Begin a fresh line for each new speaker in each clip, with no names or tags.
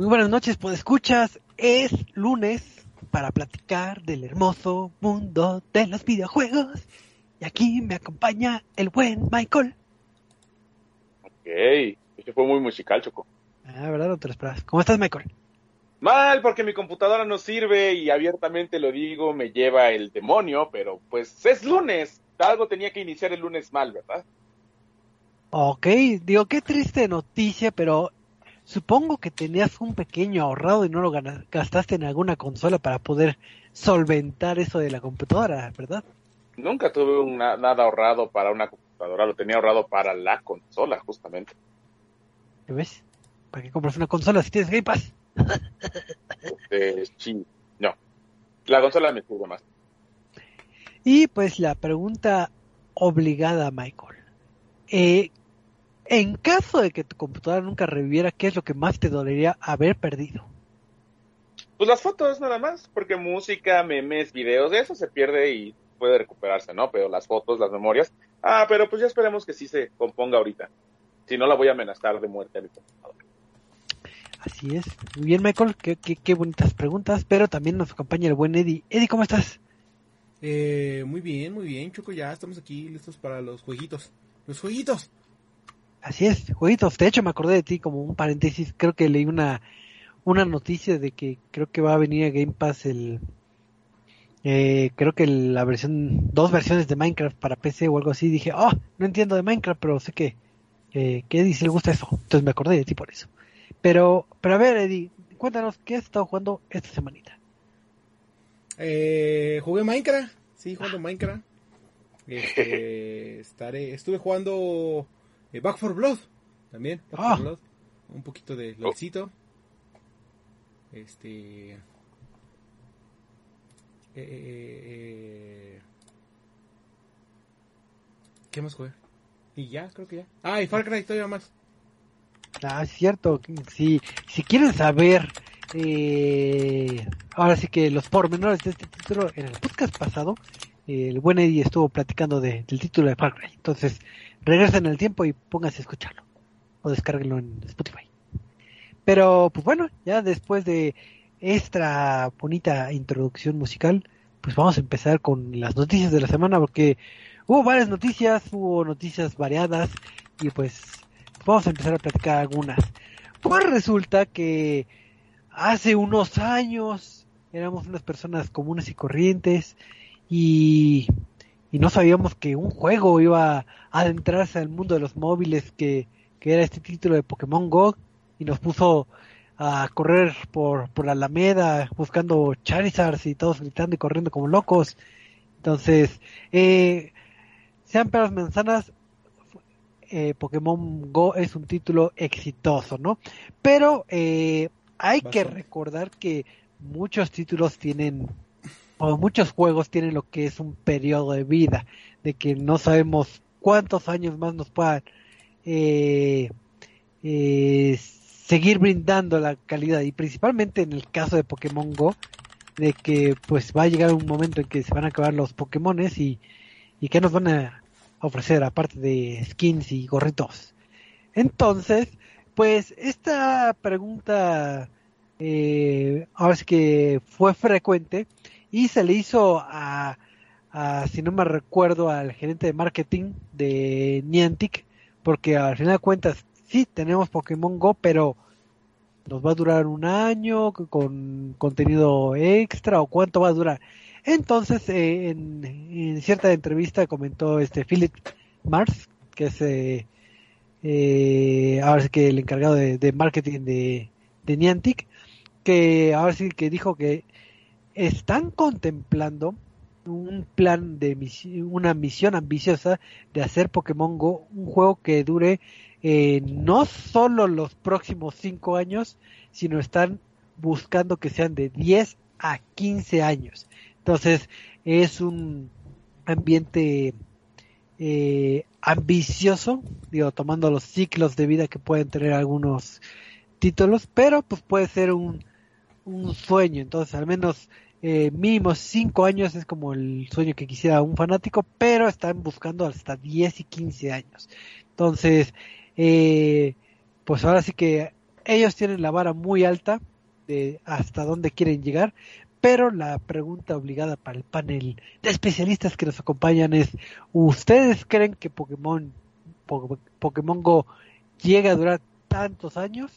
Muy buenas noches, pues escuchas. Es lunes para platicar del hermoso mundo de los videojuegos. Y aquí me acompaña el buen Michael.
Ok, este fue muy musical, Choco.
Ah, ¿verdad? No te lo esperas. ¿Cómo estás, Michael?
Mal, porque mi computadora no sirve y abiertamente lo digo, me lleva el demonio, pero pues es lunes. Algo tenía que iniciar el lunes mal, ¿verdad?
Ok, digo, qué triste noticia, pero Supongo que tenías un pequeño ahorrado y no lo gastaste en alguna consola para poder solventar eso de la computadora, ¿verdad?
Nunca tuve nada ahorrado para una computadora, lo tenía ahorrado para la consola, justamente.
¿Qué ves? ¿Para qué compras una consola si tienes Game Pass?
Este, sí, no. La consola me sirve más.
Y pues la pregunta obligada, Michael. Eh, en caso de que tu computadora nunca reviviera, ¿qué es lo que más te dolería haber perdido?
Pues las fotos nada más, porque música, memes, videos, eso se pierde y puede recuperarse, ¿no? Pero las fotos, las memorias, ah, pero pues ya esperemos que sí se componga ahorita. Si no, la voy a amenazar de muerte a mi computadora.
Así es. Muy bien, Michael, qué, qué, bonitas preguntas, pero también nos acompaña el buen Eddie. Eddie, ¿cómo estás?
Eh, muy bien, muy bien, Choco, ya estamos aquí listos para los jueguitos. Los jueguitos.
Así es, jueguitos. De hecho, me acordé de ti como un paréntesis. Creo que leí una, una noticia de que creo que va a venir a Game Pass el. Eh, creo que la versión. Dos versiones de Minecraft para PC o algo así. Dije, oh, no entiendo de Minecraft, pero sé que. Eh, que Eddie le gusta eso. Entonces me acordé de ti por eso. Pero, pero a ver, Eddie, cuéntanos, ¿qué has estado jugando esta semanita?
Eh, jugué Minecraft. Sí, jugando Minecraft. Este, estaré, estuve jugando eh, Back for Blood, también. Back for ah. Blood. Un poquito de LOLcito. Este. Eh, eh, ¿Qué más jugué? Y ya, creo que ya. Ah, y Far Cry todavía más.
Ah, es cierto. Si, si quieren saber, eh, ahora sí que los pormenores de este título, en el podcast pasado, el buen Eddie estuvo platicando de, del título de Far Cry. Entonces, regresen en el tiempo y pónganse a escucharlo. O descarguenlo en Spotify. Pero, pues bueno, ya después de esta bonita introducción musical, pues vamos a empezar con las noticias de la semana porque hubo varias noticias, hubo noticias variadas y pues vamos a empezar a platicar algunas. Pues resulta que hace unos años éramos unas personas comunes y corrientes y y no sabíamos que un juego iba a adentrarse al mundo de los móviles que, que era este título de Pokémon Go y nos puso a correr por, por la Alameda buscando Charizards y todos gritando y corriendo como locos. Entonces, eh, sean peras manzanas, eh, Pokémon Go es un título exitoso, ¿no? Pero eh, hay que recordar que muchos títulos tienen o muchos juegos tienen lo que es un periodo de vida, de que no sabemos cuántos años más nos puedan eh, eh, seguir brindando la calidad. Y principalmente en el caso de Pokémon Go de que pues va a llegar un momento en que se van a acabar los Pokémones y, y que nos van a ofrecer aparte de skins y gorritos. Entonces pues esta pregunta eh, ahora sí que fue frecuente y se le hizo a, si no me recuerdo, al gerente de marketing de Niantic, porque al final de cuentas sí tenemos Pokémon Go, pero nos va a durar un año con contenido extra o cuánto va a durar. Entonces, eh, en, cierta entrevista comentó este Philip Mars, que es eh, eh, ahora sí que el encargado de, marketing de, de, Niantic, que ahora sí que dijo que están contemplando un plan de una misión ambiciosa de hacer Pokémon Go un juego que dure eh, no solo los próximos cinco años, sino están buscando que sean de 10 a 15 años. Entonces es un ambiente eh, ambicioso, digo, tomando los ciclos de vida que pueden tener algunos títulos, pero pues puede ser un, un sueño. Entonces al menos eh, mínimo 5 años es como el sueño que quisiera un fanático, pero están buscando hasta 10 y 15 años. Entonces, eh, pues ahora sí que ellos tienen la vara muy alta de hasta dónde quieren llegar, pero la pregunta obligada para el panel de especialistas que nos acompañan es, ¿ustedes creen que Pokémon, Pokémon Go llega a durar tantos años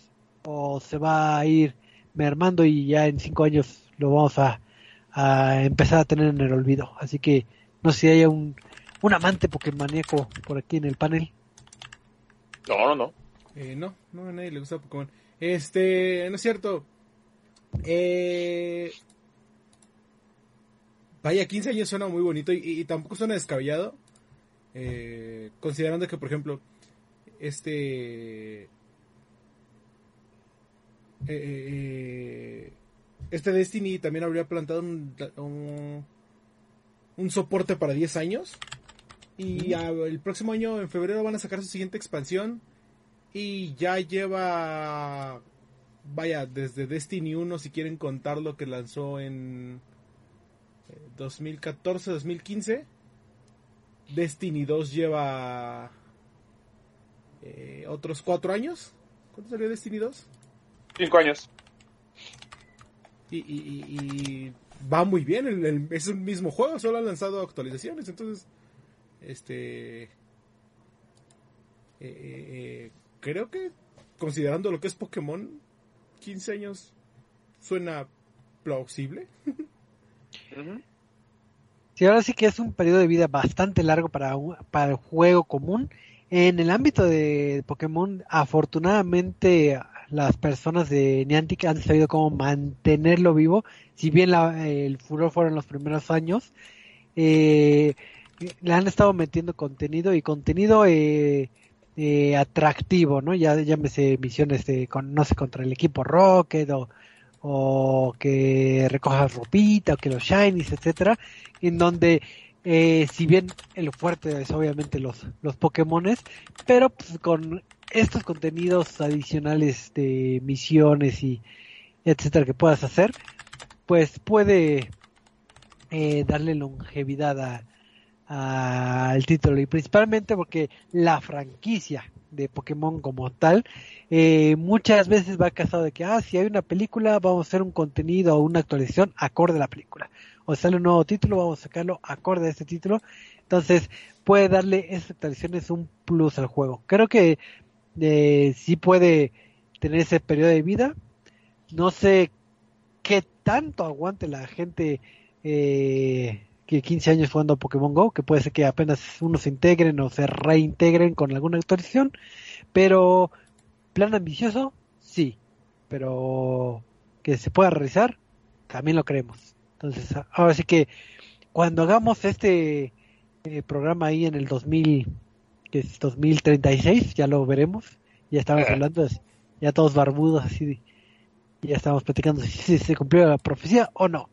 o se va a ir mermando y ya en cinco años lo vamos a, a empezar a tener en el olvido? Así que no sé si haya un, un amante Pokémoníaco por aquí en el panel.
No, no, no.
Eh, no, no, a nadie le gusta Pokémon. Este, no es cierto. Eh, vaya, 15 años suena muy bonito y, tampoco suena descabellado. Eh, considerando que, por ejemplo, este. Este Destiny también habría plantado un, un, soporte para 10 años. Y el próximo año, en febrero, van a sacar su siguiente expansión. Y ya lleva vaya, desde Destiny 1, si quieren contar lo que lanzó en 2014, eh, 2015. Destiny 2 lleva eh, otros 4 años. ¿Cuánto salió Destiny 2?
5 años.
Y, va muy bien, es el mismo juego, solo han lanzado actualizaciones, entonces, este... Eh, creo que considerando lo que es Pokémon, 15 años suena plausible.
Sí, ahora sí que es un periodo de vida bastante largo para, para el juego común. En el ámbito de Pokémon, afortunadamente las personas de Niantic han sabido cómo mantenerlo vivo. Si bien el furor fueron los primeros años, eh, le han estado metiendo contenido y contenido eh, eh, atractivo, ¿no? Ya llámese misiones de, con, no sé, contra el equipo Rocket o, o que recojas ropita o que los shinies, etcétera, en donde eh, si bien el fuerte es obviamente los, los Pokémones, pero pues, con estos contenidos adicionales de misiones y etcétera que puedas hacer, pues puede eh, darle longevidad al título. Y principalmente porque la franquicia de Pokémon como tal eh, muchas veces va casado de que ah si hay una película vamos a hacer un contenido o una actualización acorde a la película. O sale un nuevo título vamos a sacarlo acorde a este título. Entonces puede darle esas actualizaciones un plus al juego. Creo que eh, sí puede tener ese periodo de vida no sé qué tanto aguante la gente eh, que 15 años jugando a Pokémon Go, que puede ser que apenas unos se integren o se reintegren con alguna actualización, pero plan ambicioso, sí, pero que se pueda realizar, también lo creemos. Entonces, ahora sí que cuando hagamos este eh, programa ahí en el 2000, que es 2036, ya lo veremos, ya estamos hablando, ya todos barbudos así, ya estamos platicando si se cumplió la profecía o no.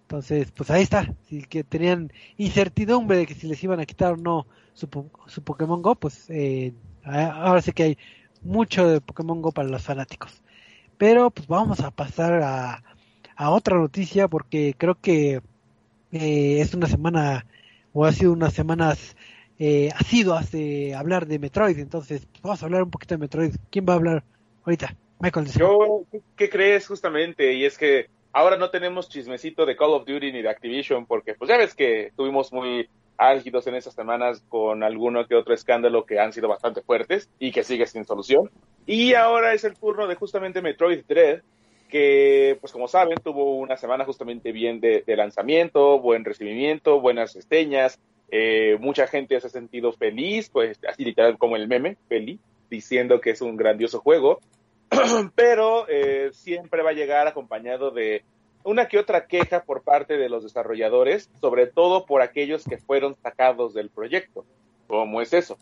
Entonces, pues ahí está. Si que tenían incertidumbre de que si les iban a quitar o no su, su Pokémon Go, pues eh, ahora sí que hay mucho de Pokémon Go para los fanáticos. Pero pues vamos a pasar a, a otra noticia porque creo que eh, es una semana o ha sido unas semanas eh, asiduas de hablar de Metroid. Entonces, vamos a hablar un poquito de Metroid. ¿Quién va a hablar ahorita? Michael.
Yo, ¿qué crees justamente? Y es que Ahora no tenemos chismecito de Call of Duty ni de Activision porque pues ya ves que tuvimos muy álgidos en esas semanas con alguno que otro escándalo que han sido bastante fuertes y que sigue sin solución. Y ahora es el turno de justamente Metroid Dread, que, pues como saben, tuvo una semana justamente bien de, lanzamiento, buen recibimiento, buenas esteñas, eh, mucha gente se ha sentido feliz, pues así literal como el meme, feliz, diciendo que es un grandioso juego, pero eh, siempre va a llegar acompañado de una que otra queja por parte de los desarrolladores, sobre todo por aquellos que fueron sacados del proyecto. ¿Cómo es eso?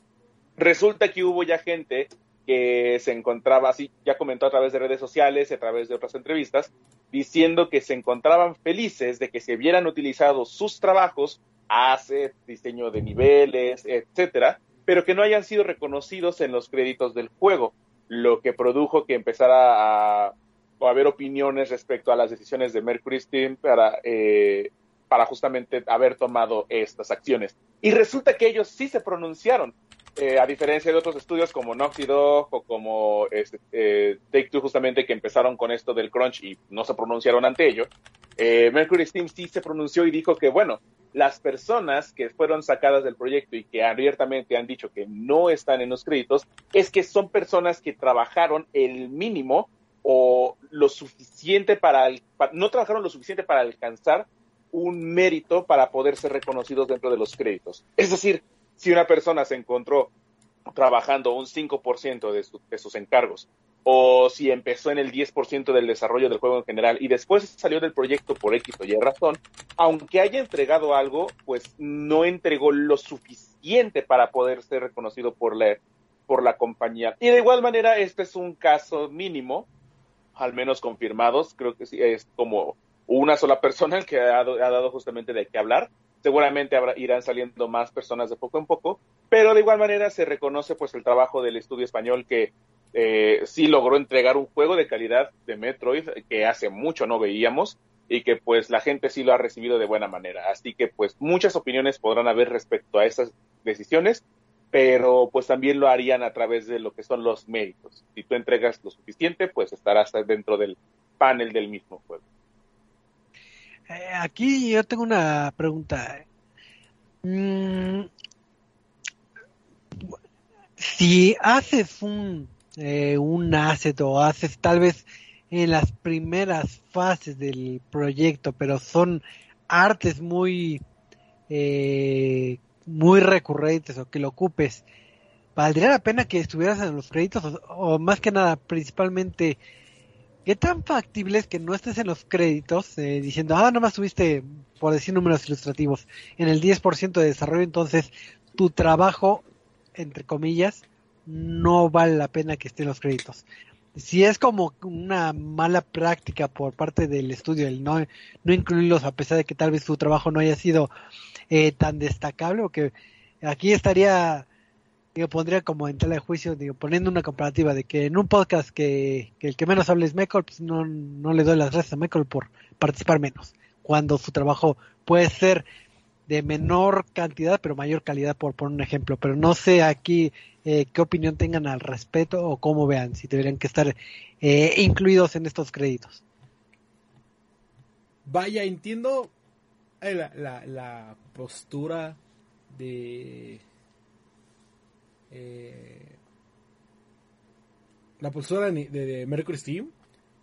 Resulta que hubo ya gente que se encontraba así, ya comentó a través de redes sociales y a través de otras entrevistas, diciendo que se encontraban felices de que se hubieran utilizado sus trabajos, hace diseño de niveles, etcétera, pero que no hayan sido reconocidos en los créditos del juego, lo que produjo que empezara a, haber opiniones respecto a las decisiones de Mercury Steam para, eh, para justamente haber tomado estas acciones. Y resulta que ellos sí se pronunciaron, eh, a diferencia de otros estudios como Naughty Dog o como este, eh, Take Two justamente que empezaron con esto del crunch y no se pronunciaron ante ello, eh, Mercury Steam sí se pronunció y dijo que bueno, las personas que fueron sacadas del proyecto y que abiertamente han dicho que no están en los créditos es que son personas que trabajaron el mínimo o lo suficiente para, no trabajaron lo suficiente para alcanzar un mérito para poder ser reconocidos dentro de los créditos. Es decir, si una persona se encontró trabajando un 5% de, de sus encargos o si empezó en el 10% del desarrollo del juego en general y después salió del proyecto por X o Y razón, aunque haya entregado algo, pues no entregó lo suficiente para poder ser reconocido por la, por la compañía. Y de igual manera, este es un caso mínimo, al menos confirmados, creo que sí, es como una sola persona que ha, ha dado justamente de qué hablar, seguramente habrá, irán saliendo más personas de poco en poco, pero de igual manera se reconoce pues el trabajo del estudio español que eh, sí logró entregar un juego de calidad de Metroid que hace mucho no veíamos y que pues la gente sí lo ha recibido de buena manera. Así que pues muchas opiniones podrán haber respecto a esas decisiones, pero pues también lo harían a través de lo que son los méritos. Si tú entregas lo suficiente, pues estarás dentro del panel del mismo juego.
Eh, aquí yo tengo una pregunta. Mm, si haces un, eh, un asset o haces tal vez en las primeras fases del proyecto, pero son artes muy, eh, muy recurrentes o que lo ocupes, ¿valdría la pena que estuvieras en los créditos o más que nada principalmente ¿Qué tan factible es que no estés en los créditos eh, diciendo, ah, nomás tuviste, por decir números ilustrativos, en el 10% de desarrollo, entonces tu trabajo, entre comillas, no vale la pena que esté en los créditos? Si es como una mala práctica por parte del estudio el no, no incluirlos a pesar de que tal vez su trabajo no haya sido eh, tan destacable, o que aquí estaría yo pondría como en tela de juicio, digo, poniendo una comparativa de que en un podcast que, el que menos hable es Michael, pues no, no le doy las gracias a Michael por participar menos, cuando su trabajo puede ser de menor cantidad pero mayor calidad por poner un ejemplo, pero no sé aquí eh, qué opinión tengan al respecto o cómo vean si deberían que estar eh, incluidos en estos créditos.
Vaya, entiendo eh, la, postura de la postura de, Mercury Steam,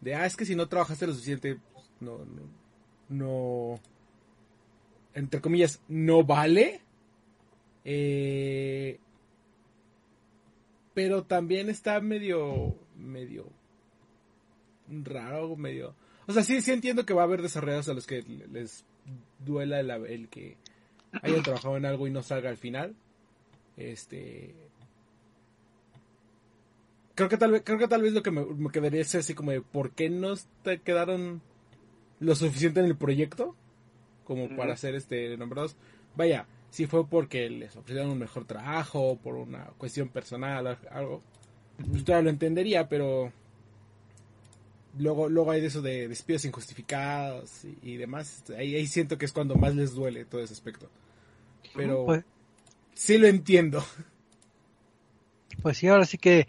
de, ah, es que si no trabajaste lo suficiente, no, no, no entre comillas, no vale. Eh, pero también está medio, medio raro, medio... O sea, sí, sí entiendo que va a haber desarrolladores a los que les duela el, el que hayan trabajado en algo y no salga al final. Este, creo que tal vez, creo que tal vez lo que me, quedaría es así como de por qué no te quedaron lo suficiente en el proyecto como para ser este nombrados. Vaya, si fue porque les ofrecieron un mejor trabajo, por una cuestión personal, algo, pues todavía lo entendería, pero luego, luego hay de eso de despidos injustificados y, demás. Ahí, ahí, siento que es cuando más les duele todo ese aspecto. Pero pues, sí lo entiendo.
Pues sí, ahora sí que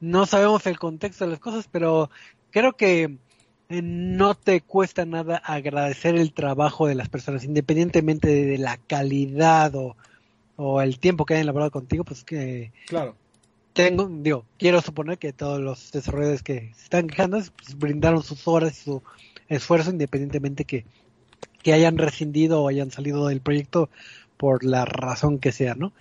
no sabemos el contexto de las cosas, pero creo que no te cuesta nada agradecer el trabajo de las personas, independientemente de la calidad o, o el tiempo que hayan elaborado contigo, pues que
Claro.
tengo, digo, quiero suponer que todos los desarrolladores que se están quejando pues, brindaron sus horas y su esfuerzo independientemente que, que hayan rescindido o hayan salido del proyecto por la razón que sea, ¿no?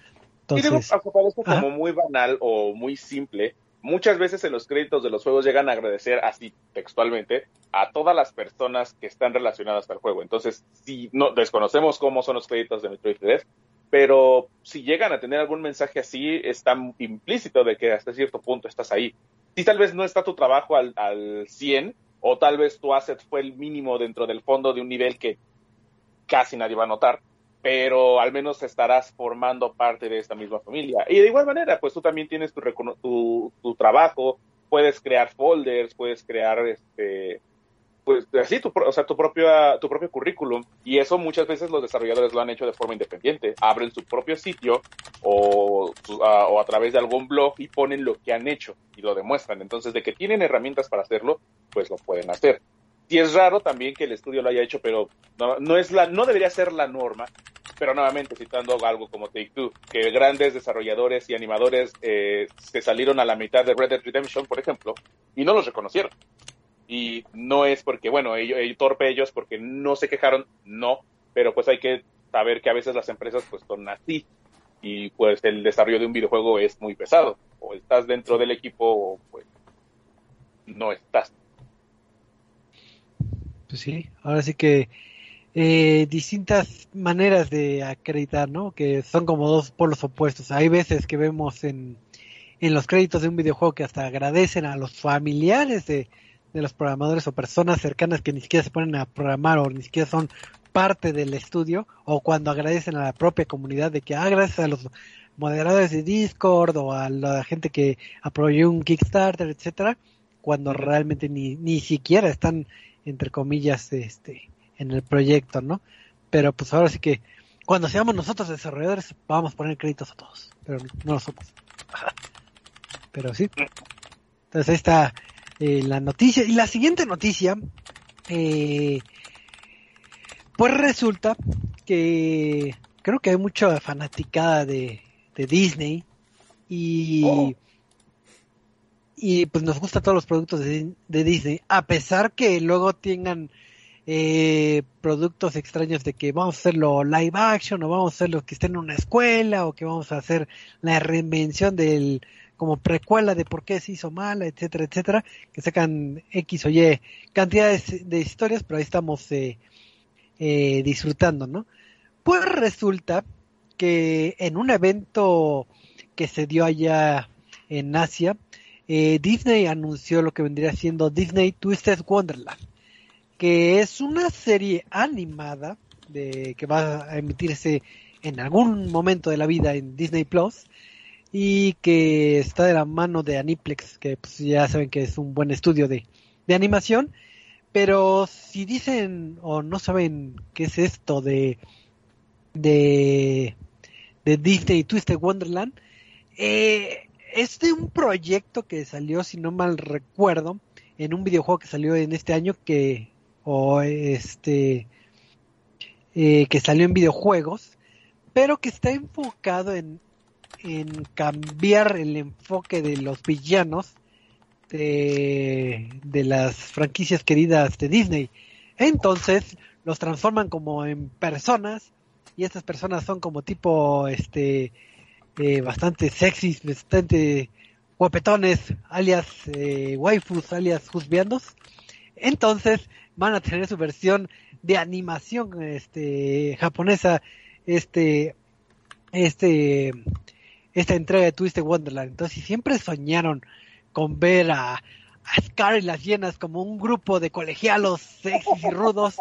y digo,
Entonces,
aunque parezca
Ajá.
como muy banal o muy simple, muchas veces en los créditos de los juegos llegan a agradecer así textualmente a todas las personas que están relacionadas al juego. Entonces, si no desconocemos cómo son los créditos de Metroid 3, pero si llegan a tener algún mensaje así, está implícito de que hasta cierto punto estás ahí. Si tal vez no está tu trabajo al, al 100, o tal vez tu asset fue el mínimo dentro del fondo de un nivel que casi nadie va a notar, pero al menos estarás formando parte de esta misma familia. Y de igual manera, pues tú también tienes tu, tu, tu trabajo, puedes crear folders, puedes crear este pues así tu, o sea, tu propia tu propio currículum. Y eso muchas veces los desarrolladores lo han hecho de forma independiente. Abren su propio sitio o, o a través de algún blog y ponen lo que han hecho y lo demuestran. Entonces de que tienen herramientas para hacerlo pues lo pueden hacer y es raro también que el estudio lo haya hecho pero no, no es la no debería ser la norma pero nuevamente citando algo como Take Two, que grandes desarrolladores y animadores eh, se salieron a la mitad de Red Dead Redemption, por ejemplo, y no los reconocieron. Y no es porque, bueno, ellos, ellos torpe ellos porque no se quejaron, no, pero pues hay que saber que a veces las empresas pues son así y pues el desarrollo de un videojuego es muy pesado. O estás dentro del equipo o pues no estás.
Pues sí, ahora sí que eh, distintas maneras de acreditar, ¿no? Que son como dos polos opuestos. Hay veces que vemos en, en los créditos de un videojuego que hasta agradecen a los familiares de, de los programadores o personas cercanas que ni siquiera se ponen a programar o ni siquiera son parte del estudio o cuando agradecen a la propia comunidad de que ah, gracias a los moderadores de Discord o a la gente que apoyó un Kickstarter, etcétera, cuando realmente ni, ni siquiera están entre comillas este en el proyecto, ¿no? Pero pues ahora sí que cuando seamos nosotros desarrolladores vamos a poner créditos a todos, pero no lo somos. Pero sí. Entonces ahí está eh, la noticia. Y la siguiente noticia, eh, pues resulta que creo que hay mucha fanaticada de, de Disney y,
Oh.
Y pues nos gustan todos los productos de, Disney, a pesar que luego tengan eh, productos extraños de que vamos a hacerlo live action o vamos a hacerlo que esté en una escuela o que vamos a hacer la reinvención del como precuela de por qué se hizo mala, etcétera, etcétera, que sacan X o Y cantidades de historias, pero ahí estamos eh, eh, disfrutando, ¿no? Pues resulta que en un evento que se dio allá en Asia, eh, Disney anunció lo que vendría siendo Disney Twisted Wonderland, que es una serie animada de que va a emitirse en algún momento de la vida en Disney Plus y que está de la mano de Aniplex, que pues ya saben que es un buen estudio de, de animación, pero si dicen o no saben qué es esto de de, de Disney Twisted Wonderland, eh, es de un proyecto que salió, si no mal recuerdo, en un videojuego que salió en este año que este eh, que salió en videojuegos, pero que está enfocado en, en cambiar el enfoque de los villanos de, de las franquicias queridas de Disney. Entonces los transforman como en personas y estas personas son como tipo este eh, bastante sexys, bastante guapetones, alias eh, waifus, alias husbandos. Entonces van a tener su versión de animación este japonesa este este esta entrega de Twisted Wonderland. Entonces, si siempre soñaron con ver a, a Scar y las llenas como un grupo de colegialos sexys y rudos,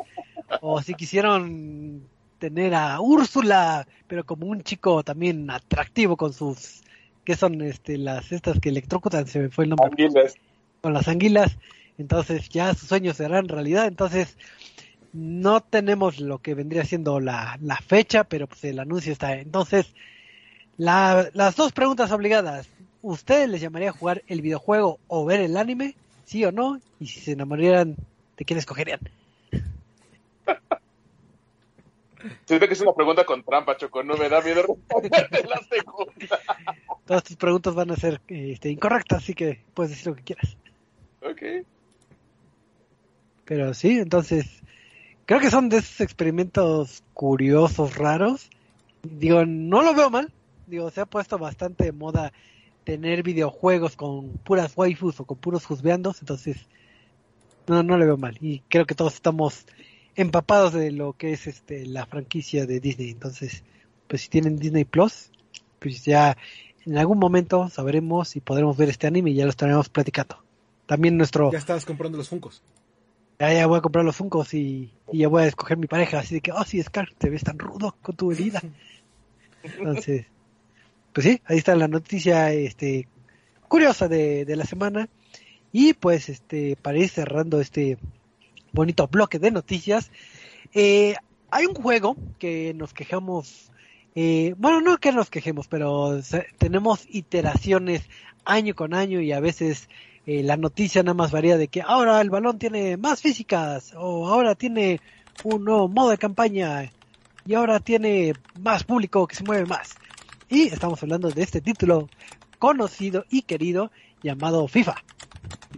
o si quisieron tener a Úrsula, pero como un chico también atractivo con sus que son este las estas que electrocutan, se me fue el nombre
Anguilas.
con las anguilas, entonces ya sus sueños serán realidad, entonces no tenemos lo que vendría siendo la, la fecha, pero pues el anuncio está. Entonces, la- las dos preguntas obligadas, ¿ustedes les llamaría a jugar el videojuego o ver el anime? ¿Sí o no? Y si se enamorarían ¿De quién escogerían?
Siento que es una pregunta con trampa, Choco. No me da miedo responderte la segunda.
Todas tus preguntas van a ser este, incorrectas, así que puedes decir lo que quieras.
Ok.
Pero sí, entonces, creo que son de esos experimentos curiosos, raros. Digo, no lo veo mal. Digo, se ha puesto bastante de moda tener videojuegos con puras waifus o con puros juzbeandos, entonces no, no le veo mal. Y creo que todos estamos empapados de lo que es este la franquicia de Disney. Entonces, pues si tienen Disney Plus, pues ya en algún momento sabremos si podremos ver este anime y ya lo estaremos platicando. También nuestro...
Ya estabas comprando los Funcos.
Ya, ya voy a comprar los Funcos y, y ya voy a escoger mi pareja. Así de que, oh sí, Scar, te ves tan rudo con tu herida. Entonces, pues sí, ahí está la noticia este curiosa de, de la semana. Y pues este, para ir cerrando este bonito bloque de noticias, eh, hay un juego que nos quejamos, eh, bueno, no que nos quejemos, pero tenemos iteraciones año con año y a veces eh, la noticia nada más varía de que ahora el balón tiene más físicas o ahora tiene un nuevo modo de campaña y ahora tiene más público que se mueve más. Y estamos hablando de este título conocido y querido llamado FIFA.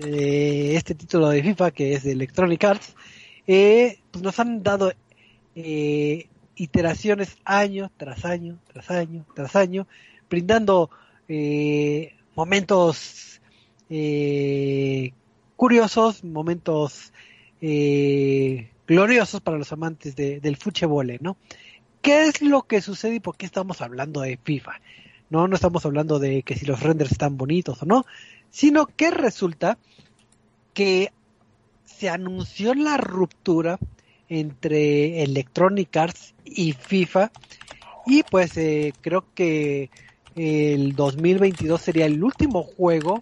Eh, este título de FIFA que es de Electronic Arts, eh, pues nos han dado eh, iteraciones año tras año, tras año, tras año, brindando eh, momentos eh, curiosos, momentos eh, gloriosos para los amantes de- del fuchebole, ¿no? ¿Qué es lo que sucede y por qué estamos hablando de FIFA? No, no estamos hablando de que si los renders están bonitos o no, sino que resulta que se anunció la ruptura entre Electronic Arts y FIFA y pues eh, creo que el 2022 sería el último juego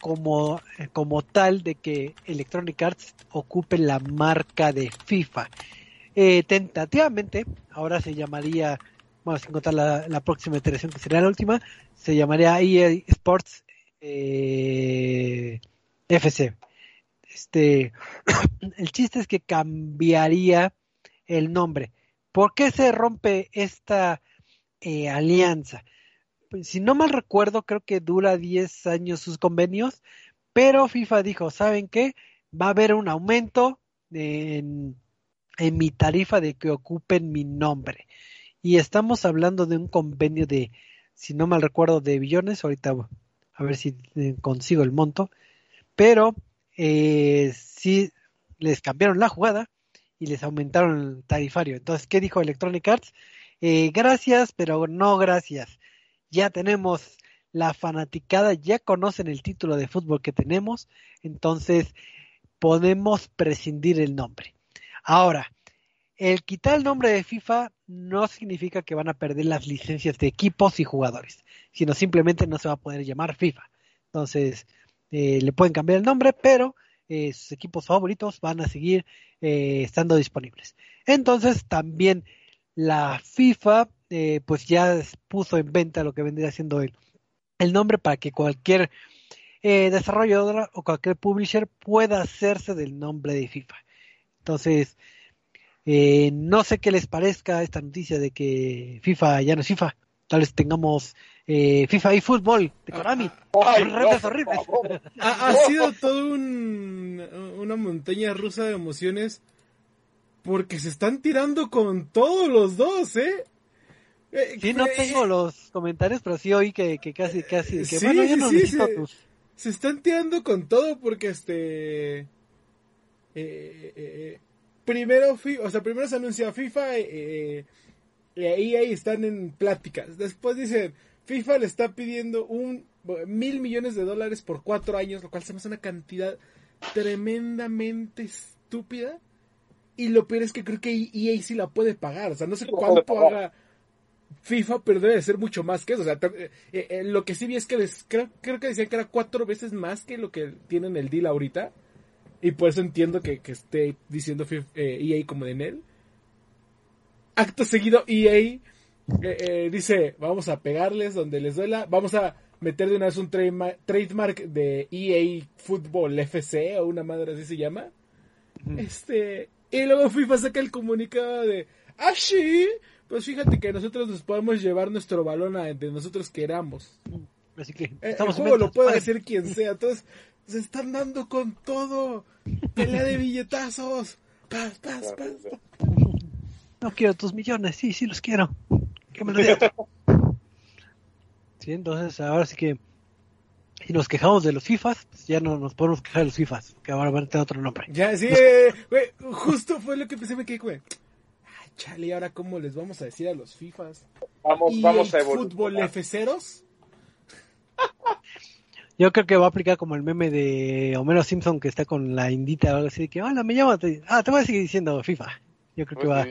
como, como tal de que Electronic Arts ocupe la marca de FIFA. Eh, tentativamente, ahora se llamaría, bueno, sin contar la, la próxima iteración que sería la última, se llamaría EA Sports eh, FC. Este, el chiste es que cambiaría el nombre. ¿Por qué se rompe esta eh, alianza? Pues, si no mal recuerdo, creo que dura 10 años sus convenios, pero FIFA dijo, ¿saben qué? Va a haber un aumento en, mi tarifa de que ocupen mi nombre. Y estamos hablando de un convenio de, si no mal recuerdo, de billones. Ahorita a ver si eh, consigo el monto. Pero eh, sí les cambiaron la jugada y les aumentaron el tarifario. Entonces, ¿qué dijo Electronic Arts? Eh, gracias, pero no gracias. Ya tenemos la fanaticada, ya conocen el título de fútbol que tenemos, entonces podemos prescindir el nombre. Ahora, el quitar el nombre de FIFA no significa que van a perder las licencias de equipos y jugadores, sino simplemente no se va a poder llamar FIFA. Entonces, eh, le pueden cambiar el nombre, pero eh, sus equipos favoritos van a seguir eh, estando disponibles. Entonces, también la FIFA, eh, pues ya puso en venta lo que vendría siendo el, el nombre para que cualquier eh, desarrolladora o cualquier publisher pueda hacerse del nombre de FIFA. Entonces, eh, no sé qué les parezca esta noticia de que FIFA ya no es FIFA. Tal vez tengamos eh, FIFA y fútbol de Konami. Son
no,
horribles.
Ha, ha sido todo un, una montaña rusa de emociones porque se están tirando con todos los dos, ¿eh? Eh,
Sí, no
eh,
tengo los comentarios, pero sí oí que, que casi, casi, que
Sí,
bueno, yo
sí,
no
sí,
necesito
sí.
tus...
Se están tirando con todo porque este... eh, eh, eh, primero, o sea, primero se anuncia FIFA eh, y ahí, ahí están en pláticas. Después dicen, FIFA le está pidiendo un mil millones de dólares por cuatro años, lo cual se me hace una cantidad tremendamente estúpida. Y lo peor es que creo que EA sí la puede pagar. O sea, no sé cuánto haga FIFA, pero debe de ser mucho más que eso. O sea, eh, eh, lo que sí vi es que creo, creo que decían que era cuatro veces más que lo que tienen el deal ahorita. Y por eso entiendo que, que esté diciendo FIFA, eh, EA como de en él. Acto seguido, EA eh, eh, dice, vamos a pegarles donde les duela, vamos a meter de una vez un trademark, trademark de EA Football FC o una madre así se llama. Este, y luego FIFA saca el comunicado de, ah, sí, pues fíjate que nosotros nos podemos llevar nuestro balón a donde nosotros queramos.
Así que
el juego lo puede hacer quien sea. Entonces, se están dando con todo. Pelea de billetazos. Paz, paz, paz.
No quiero tus millones, sí, sí los quiero. Que me los den. Sí, entonces ahora sí que si nos quejamos de los FIFAs, pues ya no nos podemos quejar de los FIFAs, que ahora van a tener otro nombre.
Ya, sí, eh, güey, justo fue lo que pensé, me quedé, güey. Ah, chale, ahora cómo les vamos a decir a los FIFAs?
Vamos, vamos a
evolucionar. ¿Fútbol F0?
Yo creo que va a aplicar como el meme de Homero Simpson que está con la indita o algo así de que, hola, me llamo, ah, te voy a seguir diciendo FIFA. Yo creo que va,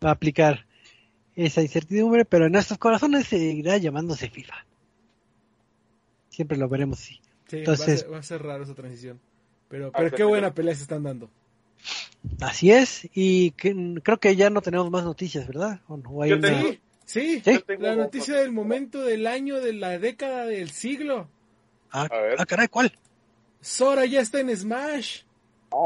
a aplicar esa incertidumbre, pero en nuestros corazones seguirá llamándose FIFA. Siempre lo veremos así.
Sí,
Entonces-
va, a ser, va a ser raro esa transición. Pero, pero
Ah,
qué buena pelea se están dando.
Así es, y que- creo que ya no tenemos más noticias, ¿verdad? ¿O no? ¿O hay
Yo
una-
Sí, la noticia del momento, del año, de la década, del siglo.
Ah,
A ver.
ah, caray, ¿cuál?
Sora ya está en Smash.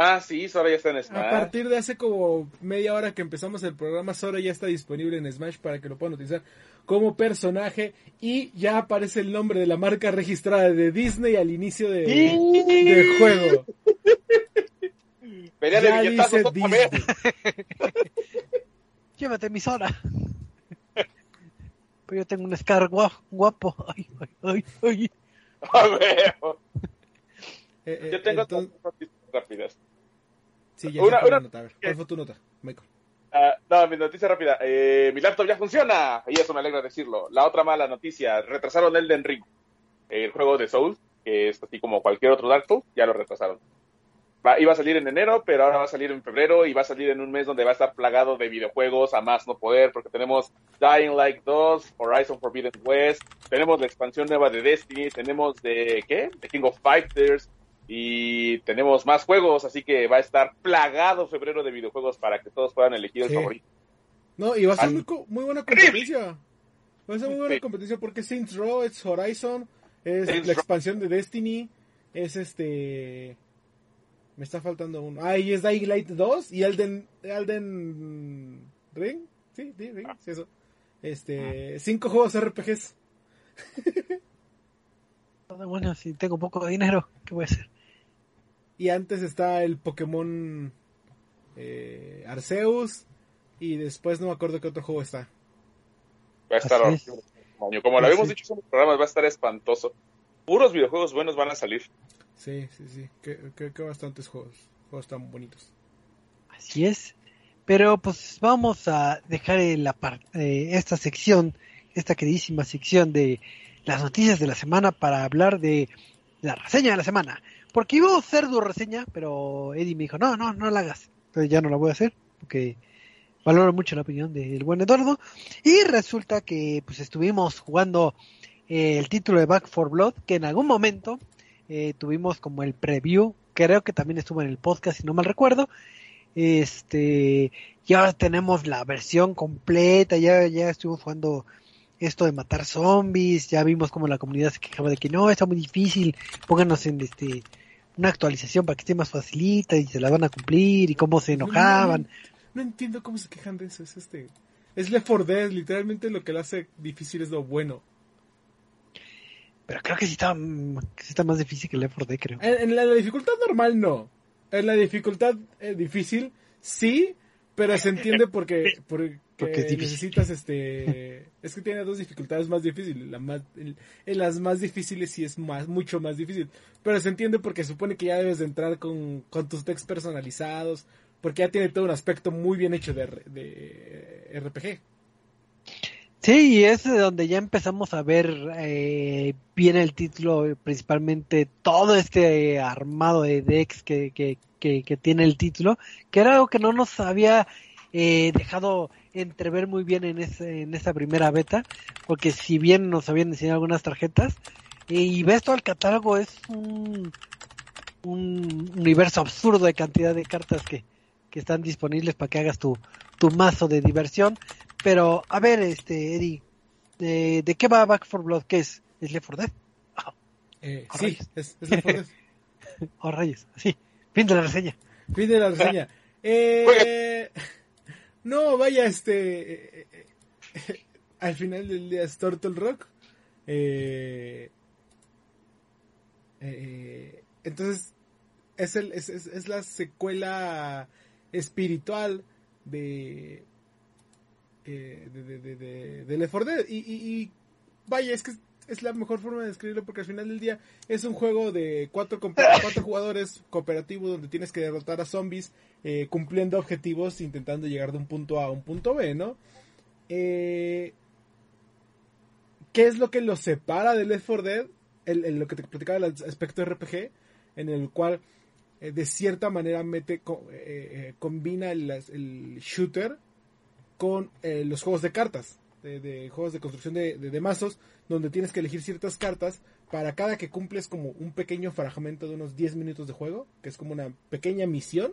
Ah, sí, Sora ya está en
A
Smash.
partir de hace como media hora que empezamos el programa, Sora ya está disponible en Smash para que lo puedan utilizar como personaje y ya aparece el nombre de la marca registrada de Disney al inicio de, del juego.
Pelea
Ya
de
dice.
Pues Llévate mi Sora. Pero yo tengo un Scar gua- guapo. Ay, ay, ay, ay.
Eh, eh,
Yo tengo
entonces-
dos noticias rápidas.
sí, ya
una- una-
nota. A ver, ¿cuál fue tu nota, Michael?
Ah, no, mi noticia rápida. Eh, mi laptop ya funciona. Y eso me alegra decirlo. La otra mala noticia. Retrasaron Elden Ring. El juego de Souls, que es así como cualquier otro Dark Souls, ya lo retrasaron. Va- iba a salir en enero, pero ahora va a salir en febrero y va a salir en un mes donde va a estar plagado de videojuegos a más no poder, porque tenemos Dying Light 2, Horizon Forbidden West, tenemos la expansión nueva de Destiny, tenemos de, ¿qué? The King of Fighters, y tenemos más juegos, así que va a estar plagado febrero de videojuegos para que todos puedan elegir el
Sí.
favorito.
No, y va a ser muy, buena competencia. Va a ser muy buena
Sí.
competencia porque es Saints Row, es Horizon, es
Saints
la
Row.
expansión de Destiny, es este... Me está faltando uno. Ah, y es Dying Light 2 y Elden, Elden Ring. Sí, sí, Ring, sí, eso. Este, cinco juegos RPGs.
Bueno, si tengo poco dinero, ¿qué voy a hacer?
Y antes está el Pokémon eh, Arceus. Y después no me acuerdo qué otro juego está.
Va a estar
es.
Como lo habíamos dicho en los programas, va a estar espantoso. Puros videojuegos buenos van a salir.
Sí, sí, sí. Que, que, que bastantes juegos. Juegos tan bonitos.
Así es. Pero pues vamos a dejar en la eh, esta sección, esta queridísima sección de las noticias de la semana para hablar de la reseña de la semana. Porque iba a hacer tu reseña, pero Eddie me dijo, no, no, no la hagas. Entonces ya no la voy a hacer, porque valoro mucho la opinión del buen Eduardo. Y resulta que pues estuvimos jugando eh, el título de Back for Blood, que en algún momento eh, tuvimos como el preview, creo que también estuvo en el podcast, si no mal recuerdo. Este, y ahora tenemos la versión completa, ya, ya estuvimos jugando esto de matar zombies, ya vimos como la comunidad se quejaba de que no, está muy difícil, pónganos en este una actualización para que esté más facilita y se la van a cumplir y cómo se enojaban.
No entiendo cómo se quejan de eso. Es este. Es Left 4 Dead. Literalmente lo que lo hace difícil es lo bueno.
Pero creo que sí está, que sí está más difícil que Left 4 Dead, creo.
En, en la, la dificultad normal no. En la dificultad eh, difícil sí, pero se entiende porque, porque,
Porque es difícil.
necesitas este... Es que tiene dos dificultades más difíciles. La más, en, en las más difíciles sí es más, mucho más difícil. Pero se entiende porque supone que ya debes de entrar con, con tus decks personalizados. Porque ya tiene todo un aspecto muy bien hecho de, de RPG.
Sí, y es de donde ya empezamos a ver eh, bien el título, principalmente todo este armado de decks que, que, que, que tiene el título, que era algo que no nos había eh, dejado entrever muy bien en, ese, en esa primera beta, porque si bien nos habían enseñado algunas tarjetas, eh, y ves todo el catálogo, es un, un universo absurdo de cantidad de cartas que, que están disponibles para que hagas tu, tu mazo de diversión. Pero, a ver, este, Eddie, ¿de, de qué va Back for Blood? ¿Qué es? es Left 4 Dead.
Eh,
Oh,
sí,
rayos.
es, es Left 4 Dead.
Oh, rayos. Sí. Fin de la reseña.
Fin de la reseña. Eh, no, vaya, este. eh, eh, eh, al final del día es Turtle Rock. Eh, eh, entonces, es, el, es, es- es la secuela espiritual de. Eh, de, de, de, de- Left 4 Dead. Y, y- y vaya, es que es, la mejor forma de describirlo porque al final del día es un juego de cuatro, cuatro jugadores cooperativo donde tienes que derrotar a zombies eh, cumpliendo objetivos intentando llegar de un punto A a un punto B, ¿no? Eh, ¿Qué es lo que lo separa de Left 4 Dead? El, lo que te platicaba el aspecto RPG, en el cual eh, de cierta manera mete, eh, combina el, el shooter con eh, los juegos de cartas, de, juegos de construcción de, mazos, donde tienes que elegir ciertas cartas para cada que cumples como un pequeño fragmento de unos 10 minutos de juego, que es como una pequeña misión,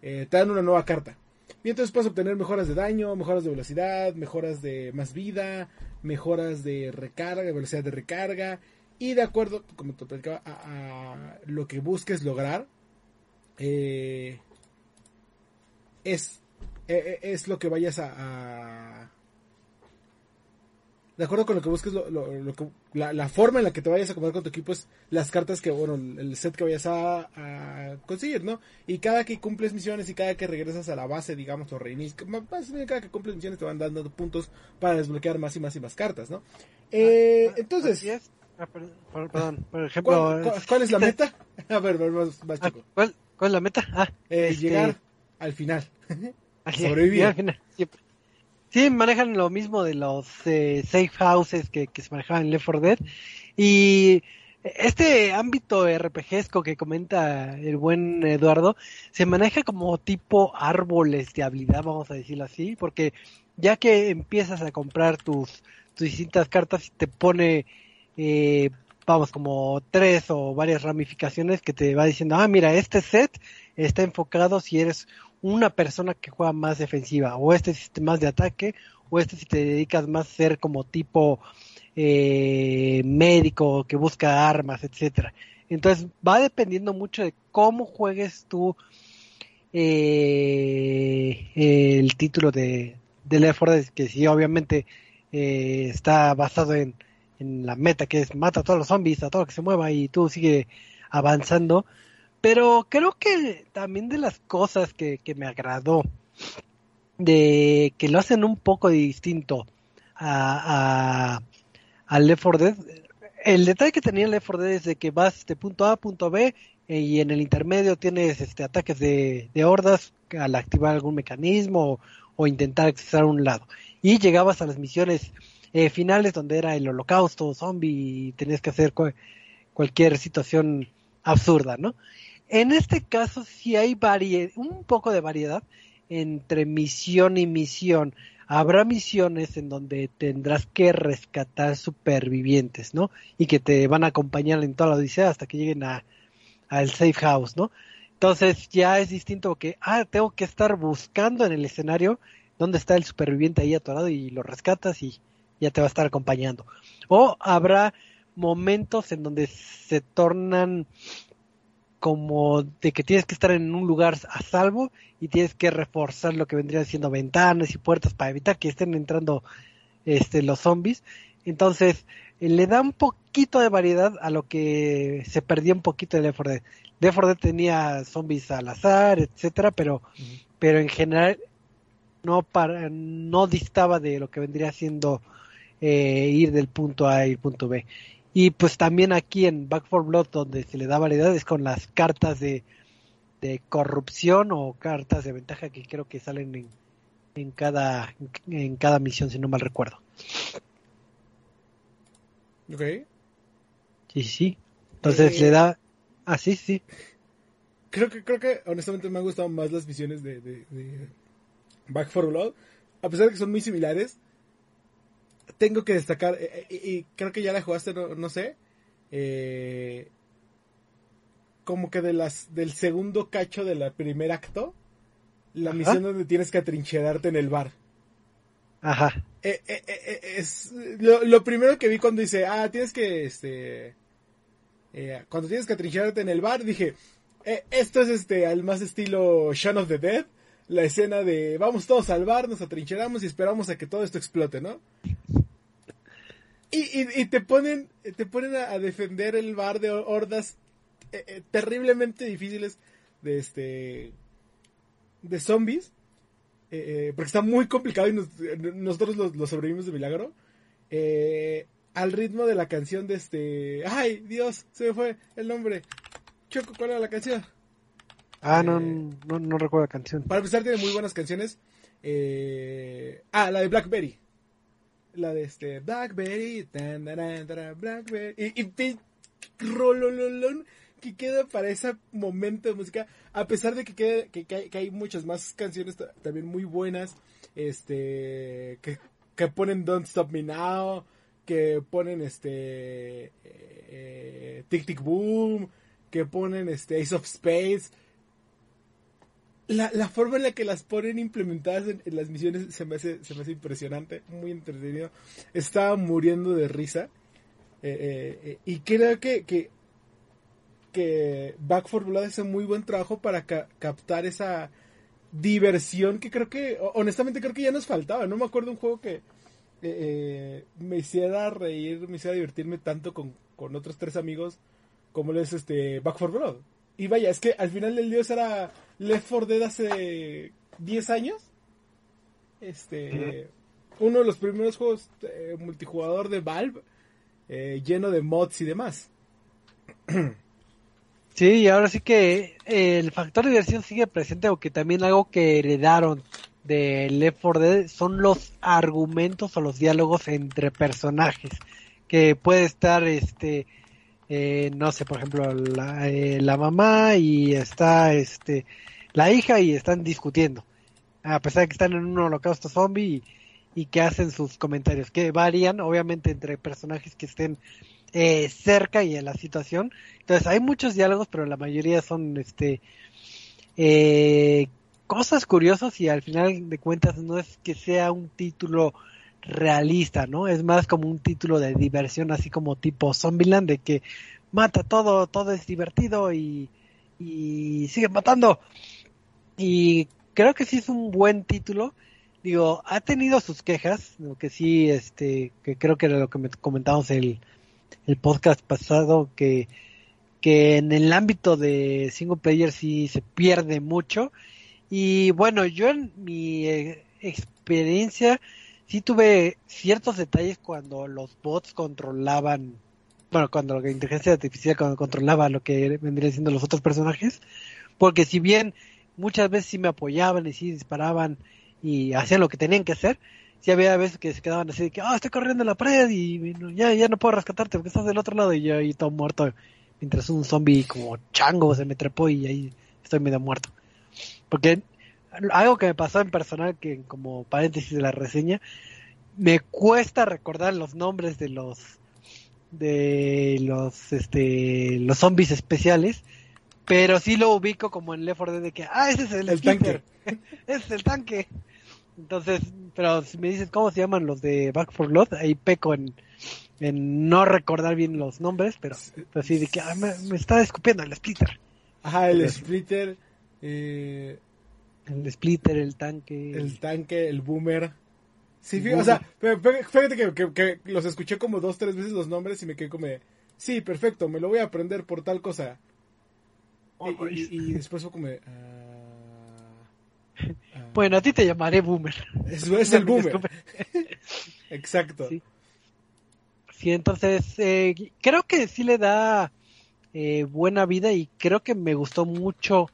eh, te dan una nueva carta. Y entonces puedes obtener mejoras de daño, mejoras de velocidad, mejoras de más vida, mejoras de recarga, de velocidad de recarga. Y de acuerdo, como te platicaba, a, a lo que busques lograr, eh, es, es lo que vayas a, a- De acuerdo con lo que busques, lo, lo- lo que- la, la forma en la que te vayas a acomodar con tu equipo es las cartas que, bueno, el set que vayas a, a conseguir, ¿no? Y cada que cumples misiones y cada que regresas a la base, digamos, o reinicias, cada que cumples misiones te van dando puntos para desbloquear más y más y más cartas, ¿no? Eh,
Ah,
entonces,
es. Ah, per- perdón, por ejemplo.
¿cuál, cuál- cuál es la meta? A ver, más, más
ah,
chico.
¿cuál, cuál es la meta? Ah,
Eh,
este,
Llegar al final. sobrevivir.
Sí, manejan lo mismo de los eh, safe houses que, que se manejaban en Left 4 Dead. Y este ámbito RPGesco que comenta el buen Eduardo se maneja como tipo árboles de habilidad, vamos a decirlo así, porque ya que empiezas a comprar tus, tus distintas cartas te pone, eh, vamos, como tres o varias ramificaciones que te va diciendo, ah, mira, este set está enfocado si eres una persona que juega más defensiva, o este si más de ataque, o este si te dedicas más a ser como tipo eh, médico que busca armas, etcétera. Entonces va dependiendo mucho de cómo juegues tú eh, el título de, de Left 4 Dead, que sí obviamente eh, está basado en, en la meta que es mata a todos los zombies, a todo lo que se mueva y tú sigue avanzando. Pero creo que también de las cosas que, que me agradó, de que lo hacen un poco distinto a, a, a Left 4 Dead, el detalle que tenía Left 4 Dead es de que vas de punto A a punto B eh, y en el intermedio tienes este ataques de, de hordas al activar algún mecanismo o, intentar accesar a un lado. Y llegabas a las misiones eh, finales donde era el holocausto zombie y tenías que hacer cu- cualquier situación absurda, ¿no? En este caso sí hay un poco de variedad entre misión y misión. Habrá misiones en donde tendrás que rescatar supervivientes, ¿no? Y que te van a acompañar en toda la odisea hasta que lleguen a al safe house, ¿no? Entonces ya es distinto que, ah, tengo que estar buscando en el escenario dónde está el superviviente ahí atorado y lo rescatas y ya te va a estar acompañando. O habrá momentos en donde se tornan como de que tienes que estar en un lugar a salvo y tienes que reforzar lo que vendrían siendo ventanas y puertas para evitar que estén entrando este los zombies. Entonces, eh, le da un poquito de variedad a lo que se perdió un poquito de Left 4 Dead. Left 4 Dead tenía zombies al azar, etcétera, pero pero en general no para no distaba de lo que vendría siendo eh, ir del punto A al punto B. Y pues también aquí en Back 4 Blood donde se le da variedad es con las cartas de, de corrupción o cartas de ventaja que creo que salen en, en cada en cada misión si no mal recuerdo.
Ok.
Sí, sí. Entonces
Eh,
le da ah sí, sí.
Creo que, creo que honestamente me han gustado más las misiones de, de, de Back 4 Blood. A pesar de que son muy similares, tengo que destacar, eh, eh, y creo que ya la jugaste, no, no sé, eh, como que de las del segundo cacho del primer acto, la
Ajá.
misión donde tienes que atrincherarte en el bar.
Ajá.
Eh, es lo, lo, primero que vi cuando dice, ah, tienes que, este, cuando tienes que atrincherarte en el bar, dije, esto es este, al más estilo Shaun of the Dead, la escena de vamos todos al bar, nos atrincheramos y esperamos a que todo esto explote, ¿no? Y, y, te ponen, te ponen a, defender el bar de hordas terriblemente difíciles de este, de zombies eh, eh, porque está muy complicado y nosotros lo, sobrevivimos de milagro. Eh, al ritmo de la canción de este. ¡Ay, Dios! Se me fue el nombre. Choco, ¿cuál era la canción?
Ah, no, no, no, recuerdo la canción.
Para empezar, tiene muy buenas canciones. ah, la de Blackberry. La de este. Blackberry. Blackberry. Y, y, rolololón que queda para ese momento de música, a pesar de que, queda, que, hay, muchas más canciones también muy buenas, este, que, ponen Don't Stop Me Now, que ponen este, eh, Tic Tic Boom, que ponen este Ace of Space. La, la forma en la que las ponen implementadas en, las misiones se me, hace, se me hace impresionante, muy entretenido. Estaba muriendo de risa. Eh, eh, y creo que, que que Back for Blood hace muy buen trabajo para captar esa diversión que creo que, honestamente creo que ya nos faltaba. No me acuerdo un juego que eh, eh, me hiciera reír, me hiciera divertirme tanto con, otros tres amigos como lo es este Back for Blood. Y vaya, es que al final del día era Left 4 Dead hace 10 años. Este, uno de los primeros juegos eh, multijugador de Valve, lleno de mods y demás.
Sí, y ahora sí que eh, el factor de diversión sigue presente, aunque también algo que heredaron de Left 4 Dead son los argumentos o los diálogos entre personajes, que puede estar, este, eh, no sé, por ejemplo, la, eh, la mamá y está, este, la hija y están discutiendo, a pesar de que están en un holocausto zombie y, que hacen sus comentarios, que varían, obviamente, entre personajes que estén eh, cerca y en la situación. Entonces hay muchos diálogos, pero la mayoría son este eh, cosas curiosas y al final de cuentas no es que sea un título realista, ¿no? Es más como un título de diversión, así como tipo Zombieland, de que mata todo, todo es divertido y, y sigue matando. Y creo que sí es un buen título. Digo, ha tenido sus quejas, lo que sí, este, que creo que era lo que me comentamos el, el podcast pasado que, que en el ámbito de single player sí se pierde mucho. Y bueno, yo en mi eh, experiencia sí tuve ciertos detalles cuando los bots controlaban, bueno, cuando la inteligencia artificial controlaba lo que vendrían siendo los otros personajes, porque si bien muchas veces sí me apoyaban y sí disparaban y hacían lo que tenían que hacer, sí había veces que se quedaban así de que, ah, estoy corriendo en la pared y ya, ya no puedo rescatarte porque estás del otro lado y yo ahí todo muerto mientras un zombie como chango se me trepó y ahí estoy medio muerto. Porque algo que me pasó en personal, que como paréntesis de la reseña, me cuesta recordar los nombres de los de los este los zombies especiales pero sí lo ubico como en Left 4 Dead de que ah ese es el,
el tanque
ese es el tanque entonces, pero si me dices cómo se llaman los de Back for Blood, ahí peco en, no recordar bien los nombres, pero, sí de que ah, me, está escupiendo el splitter.
Ajá, el splitter. Eh,
el splitter, el tanque.
El tanque, el boomer. Sí, o sea, fíjate que, los escuché como dos, tres veces los nombres y me quedé como, sí, perfecto, me lo voy a aprender por tal cosa. Y, después fue como, ah,
bueno, a ti te llamaré Boomer.
Eso es el Boomer. Exacto.
Sí, entonces eh, creo que sí le da eh, buena vida y creo que me gustó mucho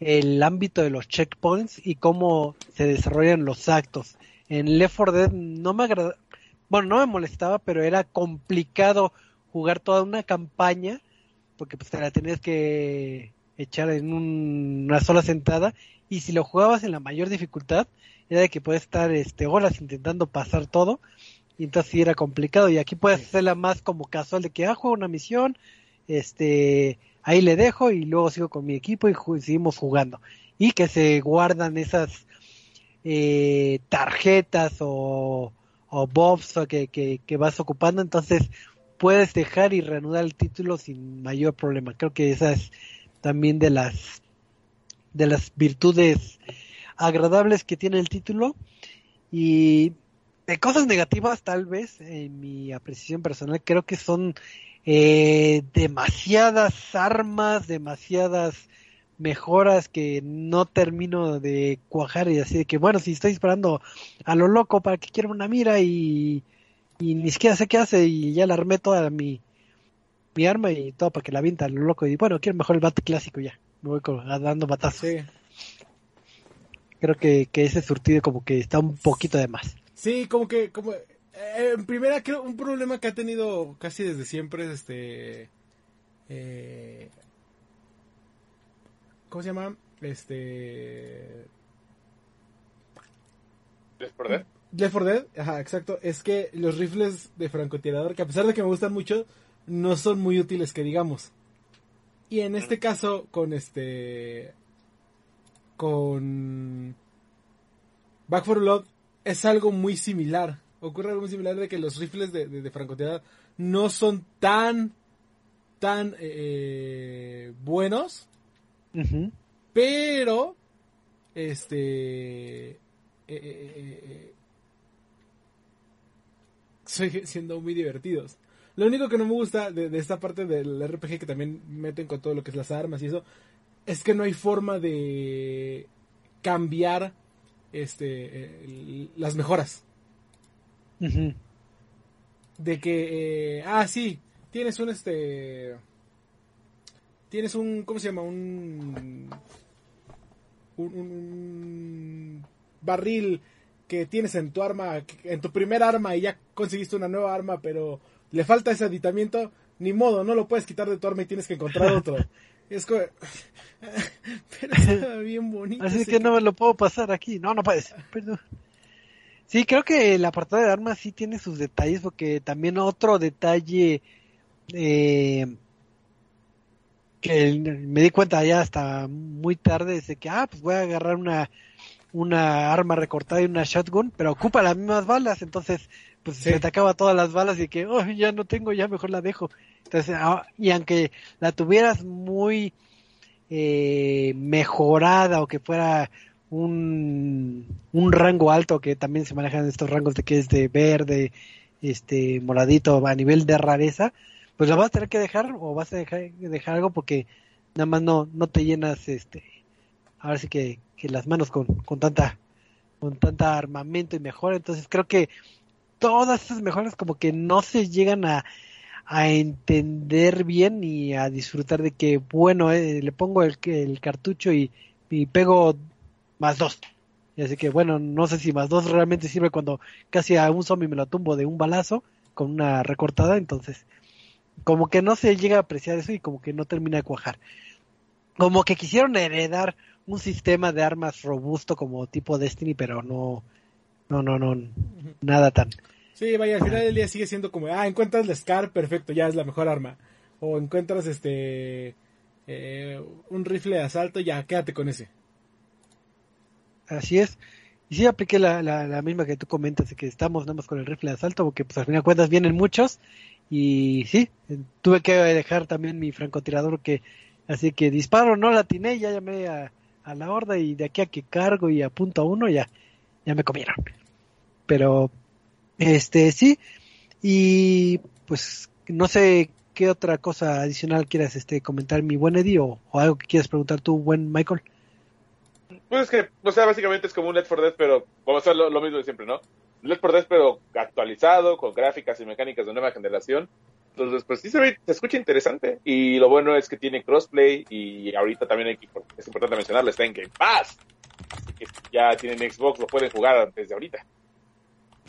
el ámbito de los checkpoints y cómo se desarrollan los actos. En Left 4 Dead no me agrada, bueno, no me molestaba, pero era complicado jugar toda una campaña porque pues te la tenías que echar en una sola sentada y si lo jugabas en la mayor dificultad era de que puedes estar este horas intentando pasar todo y entonces sí era complicado y aquí puedes hacerla más como casual de que ah juego una misión este ahí le dejo y luego sigo con mi equipo y seguimos jugando y que se guardan esas eh, tarjetas o, o buffs que, que, que vas ocupando, entonces puedes dejar y reanudar el título sin mayor problema. Creo que esa es también de las de las virtudes agradables que tiene el título. Y de cosas negativas tal vez en mi apreciación personal creo que son eh, demasiadas armas demasiadas mejoras que no termino de cuajar y así de que bueno si estoy disparando a lo loco para que quiera una mira y, y ni siquiera sé qué hace y ya la armé toda mi mi arma y todo para que la vinta a lo loco y bueno quiero mejor el bate clásico ya me voy dando batazos
Sí.
creo que, que ese surtido como que está un poquito de más.
Sí, como que, como, eh, en primera creo un problema que ha tenido casi desde siempre es este, eh, ¿cómo se llama? Este,
¿Les perdés?
Left 4 Dead, ajá, exacto, es que los rifles de francotirador, que a pesar de que me gustan mucho, no son muy útiles que digamos. Y en este caso, con este, con Back 4 Blood, es algo muy similar. Ocurre algo muy similar de que los rifles de, de, de francotirador no son tan, tan eh, buenos,
Ujú.
pero este eh, eh, eh, eh, sigue siendo muy divertidos. Lo único que no me gusta de, de esta parte del RPG que también meten con todo lo que es las armas y eso es que no hay forma de cambiar este eh, las mejoras. De que eh, ah sí tienes un este tienes un cómo se llama un un, un- un barril que tienes en tu arma en tu primer arma y ya conseguiste una nueva arma pero le falta ese aditamiento ni modo no lo puedes quitar de tu arma y tienes que encontrar otro es como pero está bien bonito
Así
ese
que no me lo puedo pasar aquí. No, no puedes. Perdón. Sí, creo que el apartado de armas sí tiene sus detalles, porque también otro detalle eh, que me di cuenta ya hasta muy tarde es de que, ah, pues voy a agarrar una, una arma recortada y una shotgun, pero ocupa las mismas balas, entonces pues
Sí.
se te acaba todas las balas y que, oh, ya no tengo, ya mejor la dejo. Entonces, ah, y aunque la tuvieras muy eh, mejorada o que fuera un, un rango alto que también se manejan estos rangos de que es de verde, este moradito a nivel de rareza, pues la vas a tener que dejar o vas a dejar, dejar algo porque nada más no, no te llenas este ahora sí que, que las manos con, con tanta con tanta armamento y mejora entonces creo que todas esas mejoras como que no se llegan a, a entender bien y a disfrutar de que bueno eh, le pongo el, el cartucho y, y pego más dos y así que bueno no sé si más dos realmente sirve cuando casi a un zombie me lo tumbo de un balazo con una recortada entonces como que no se llega a apreciar eso y como que no termina de cuajar. Como que quisieron heredar un sistema de armas robusto como tipo Destiny, pero no, no, no, no, nada tan.
Sí, vaya, al final del día sigue siendo como, ah, encuentras la Scar, perfecto, ya es la mejor arma. O encuentras este eh, un rifle de asalto, ya, quédate con ese.
Así es. Y sí apliqué la, la, la misma que tú comentas, de que estamos nada más con el rifle de asalto, porque pues al final cuentas vienen muchos. Y sí, tuve que dejar también mi francotirador que, así que disparo, no la atiné, ya llamé a, a la horda y de aquí a que cargo y apunto a uno ya, ya me comieron. Pero, este, sí, y pues no sé qué otra cosa adicional quieras este comentar mi buen Eddie o, o algo que quieras preguntar tú, buen Michael.
Pues es que, o sea, básicamente es como un Left 4 Dead, pero vamos a hacer lo, mismo de siempre, ¿no? Left 4 Dead, pero actualizado, con gráficas y mecánicas de nueva generación. Entonces, pues sí se ve, se escucha interesante. Y lo bueno es que tiene crossplay y ahorita también hay es importante mencionarlo, está en Game Pass. Así que ya tienen Xbox, lo pueden jugar desde ahorita.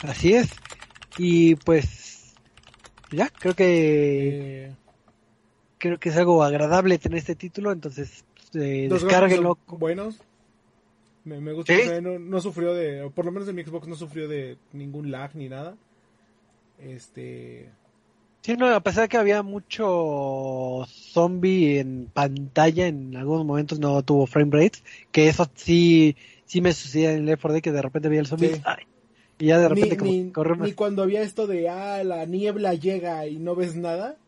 Así es. Y pues, ya, creo que
Eh,
creo que es algo agradable tener este título, entonces eh, descárguenlo.
buenos. Me, me gusta, no, no sufrió de, o por lo menos en mi Xbox no sufrió de ningún lag ni nada. Este,
Sí, no, a pesar de que había mucho zombie en pantalla, en algunos momentos no tuvo frame rates, que eso sí, sí me sucedía en Left 4 Dead que de repente veía el zombie y ya de repente
ni, ni, cuando había esto de, ah, la niebla llega y no ves nada.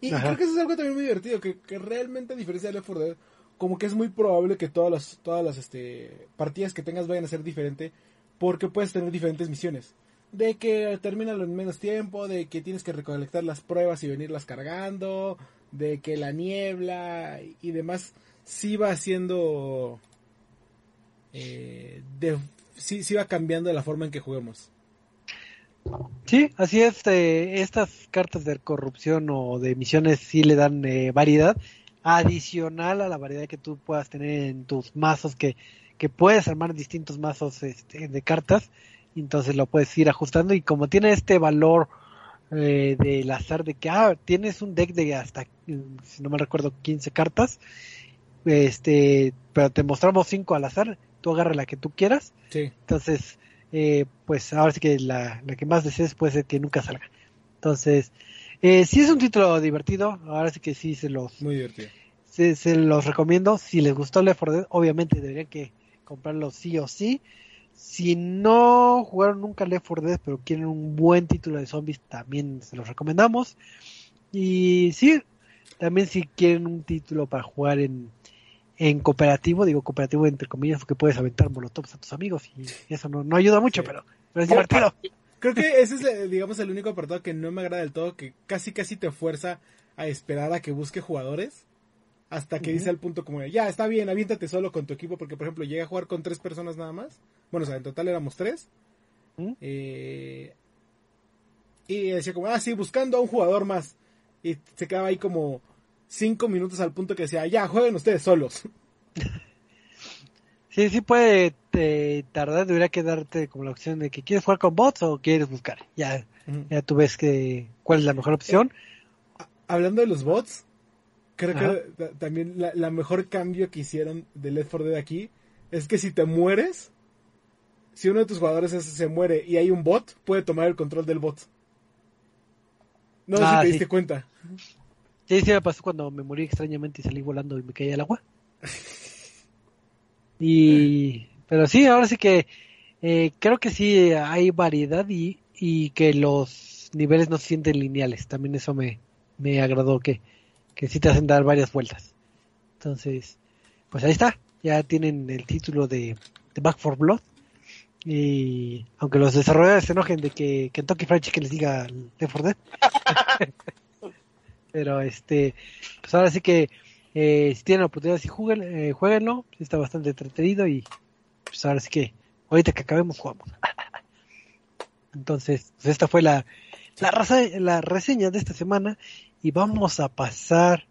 Y, creo que eso es algo también muy divertido, que, que realmente a diferencia de Left 4 Dead, como que es muy probable que todas las, todas las este, partidas que tengas vayan a ser diferente, porque puedes tener diferentes misiones. De que terminan en menos tiempo, de que tienes que recolectar las pruebas y venirlas cargando, de que la niebla y demás sí va haciendo eh, de, sí, sí va cambiando la forma en que juguemos.
Sí, así es. Eh, estas cartas de corrupción o de misiones sí le dan eh, variedad adicional a la variedad que tú puedas tener en tus mazos, que, que puedes armar distintos mazos este, de cartas. Entonces lo puedes ir ajustando y como tiene este valor eh, del azar de que ah, tienes un deck de hasta, si no me recuerdo, 15 cartas, este, pero te mostramos 5 al azar, tú agarra la que tú quieras.
Sí.
Entonces, eh, pues ahora sí que la, la, que más desees puede ser que nunca salga. Entonces, eh, si es un título divertido, ahora sí que sí se los...
Muy divertido.
Se, se los recomiendo. Si les gustó Left 4 Dead, obviamente deberían que comprarlo sí o sí. Si no jugaron nunca Left 4 Dead, pero quieren un buen título de zombies, también se los recomendamos. Y sí, también si quieren un título para jugar en, en cooperativo, digo cooperativo entre comillas, porque puedes aventar molotovs a tus amigos y eso no, no ayuda mucho, pero, es divertido.
Creo que ese es, digamos, el único apartado que no me agrada del todo, que casi casi te fuerza a esperar a que busque jugadores hasta que dice al punto como, ya, está bien, aviéntate solo con tu equipo, porque por ejemplo llegué a jugar con tres personas nada más, bueno, o sea, en total éramos tres, eh, y decía como, ah, sí, buscando a un jugador más, y se quedaba ahí como cinco minutos al punto que decía, ya, jueguen ustedes solos.
Sí, sí puede tardar, debería quedarte como la opción de que quieres jugar con bots o quieres buscar. Ya, ya tú ves que cuál es la mejor opción.
Eh, hablando de los bots, creo que también la, mejor cambio que hicieron de Left 4 Dead aquí es que si te mueres, si uno de tus jugadores se muere y hay un bot, puede tomar el control del bot. No sé si ah, te diste cuenta.
Sí, sí me pasó cuando me morí extrañamente y salí volando y me caí al agua. y pero sí, ahora sí que eh, creo que sí hay variedad y, y que los niveles no se sienten lineales. También eso me, me agradó que, que sí te hacen dar varias vueltas. Entonces, pues ahí está. Ya tienen el título de, de Back for Blood. Y aunque los desarrolladores se enojen de que Kentucky Fried Chicken les diga Left 4 Dead. Pero este, pues ahora sí que eh, si tienen la oportunidad, si jueguen, eh, jueguenlo, está bastante entretenido y pues ahora sí que ahorita que acabemos jugamos. Entonces, pues esta fue la, la, la reseña de esta semana y vamos a pasar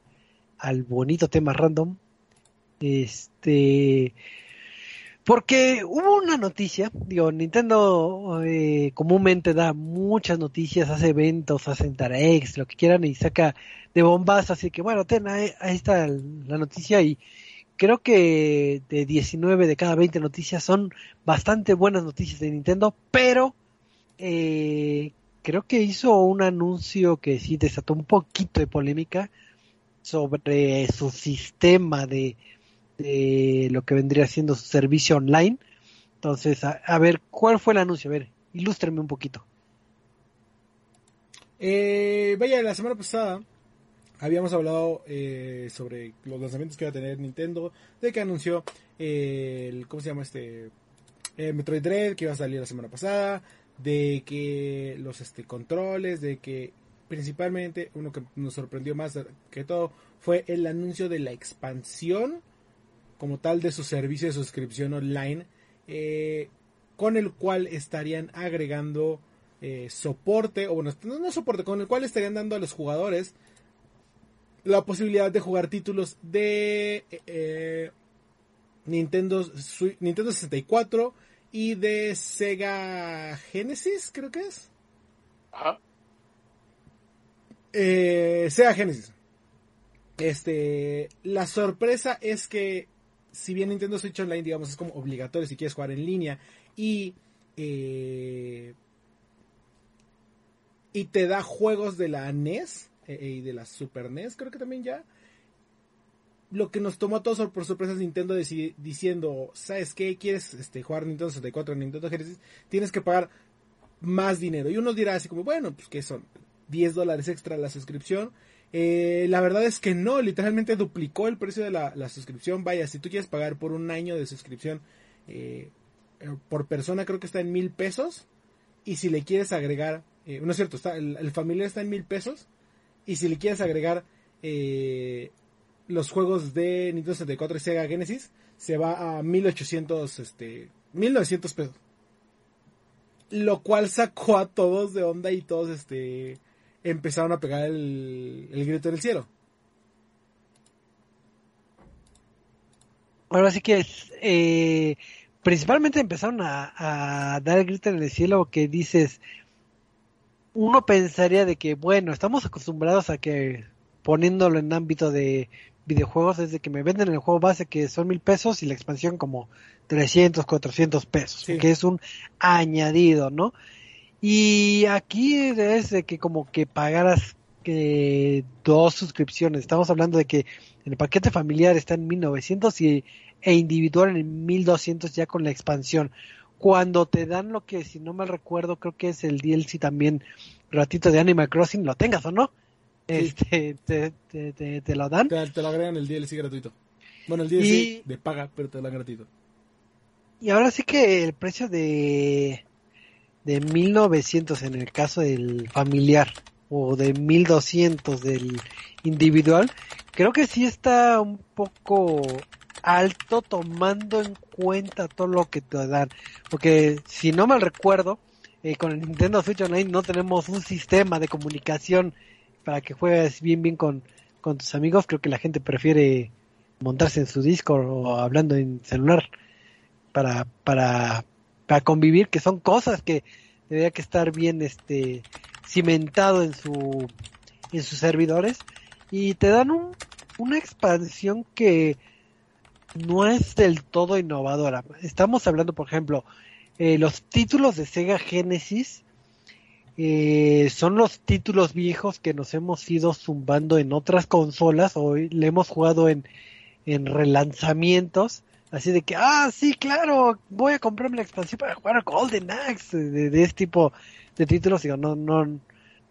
al bonito tema random. Este, porque hubo una noticia, digo, Nintendo eh, comúnmente da muchas noticias, hace eventos, hace Tarex, lo que quieran y saca de bombas, así que bueno, ten, ahí, está la noticia y creo que de 19 de cada 20 noticias son bastante buenas noticias de Nintendo, pero eh, creo que hizo un anuncio que sí desató un poquito de polémica sobre su sistema de de lo que vendría siendo su servicio online. Entonces, a, ver, ¿cuál fue el anuncio? A ver, ilústreme un poquito.
Eh, vaya, la semana pasada habíamos hablado eh, sobre los lanzamientos que iba a tener Nintendo, de que anunció eh, el, ¿cómo se llama este? Metroid Dread que iba a salir la semana pasada, de que los este, controles, de que principalmente uno que nos sorprendió más que todo fue el anuncio de la expansión como tal de su servicio de suscripción online, eh, con el cual estarían agregando eh, soporte, o bueno, no, soporte, con el cual estarían dando a los jugadores la posibilidad de jugar títulos de eh, Nintendo, Nintendo 64 y de Sega Genesis, creo que es. Ajá. Sega Genesis. Este, la sorpresa es que si bien Nintendo Switch Online, digamos, es como obligatorio si quieres jugar en línea y, eh, y te da juegos de la NES eh, y de la Super NES, creo que también ya. lo que nos tomó a todos por sorpresa es Nintendo diciendo, ¿sabes qué? ¿Quieres este, jugar Nintendo 64 en Nintendo Genesis? Tienes que pagar más dinero. Y uno dirá así como, bueno, pues que son 10 dólares extra la suscripción. Eh, la verdad es que no, literalmente duplicó el precio de la, suscripción. Vaya, si tú quieres pagar por un año de suscripción eh, eh, por persona, creo que está en mil pesos. Y si le quieres agregar, no es cierto, está, el, familiar está en mil pesos. Y si le quieres agregar los juegos de Nintendo 64 y Sega Genesis, se va a 1800, este, 1900 pesos. Lo cual sacó a todos de onda y todos, este, empezaron a pegar el, el grito en el cielo.
Ahora sí que es, eh, principalmente empezaron a, a, dar el grito en el cielo que dices, uno pensaría de que, bueno, estamos acostumbrados a que poniéndolo en ámbito de videojuegos es de que me venden el juego base que son mil pesos y la expansión como 300, 400 pesos, que es un añadido, ¿no? Y aquí es de que como que pagaras que dos suscripciones. Estamos hablando de que el paquete familiar está en 1900 y, e individual en 1200 ya con la expansión. Cuando te dan lo que, si no mal recuerdo, creo que es el DLC también ratito de Animal Crossing, lo tengas o no, este, te, te, te, lo dan.
Te, lo agregan el DLC gratuito. Bueno, el DLC de paga, pero te lo dan gratuito.
Y ahora sí que el precio de de 1900 en el caso del familiar o de 1200 del individual, creo que sí está un poco alto tomando en cuenta todo lo que te dan. Porque si no mal recuerdo, eh, con el Nintendo Switch Online no tenemos un sistema de comunicación para que juegues bien bien con, con tus amigos. Creo que la gente prefiere montarse en su disco o hablando en celular para, para, para convivir, que son cosas que tendría que estar bien este cimentado en su en sus servidores. Y te dan un, una expansión que no es del todo innovadora. Estamos hablando, por ejemplo, eh, los títulos de Sega Genesis eh, son los títulos viejos que nos hemos ido zumbando en otras consolas. O le hemos jugado en, en relanzamientos Así de que, ah, sí, claro, voy a comprarme la expansión para jugar a Golden Axe, de, este tipo de títulos. Digo, no, no,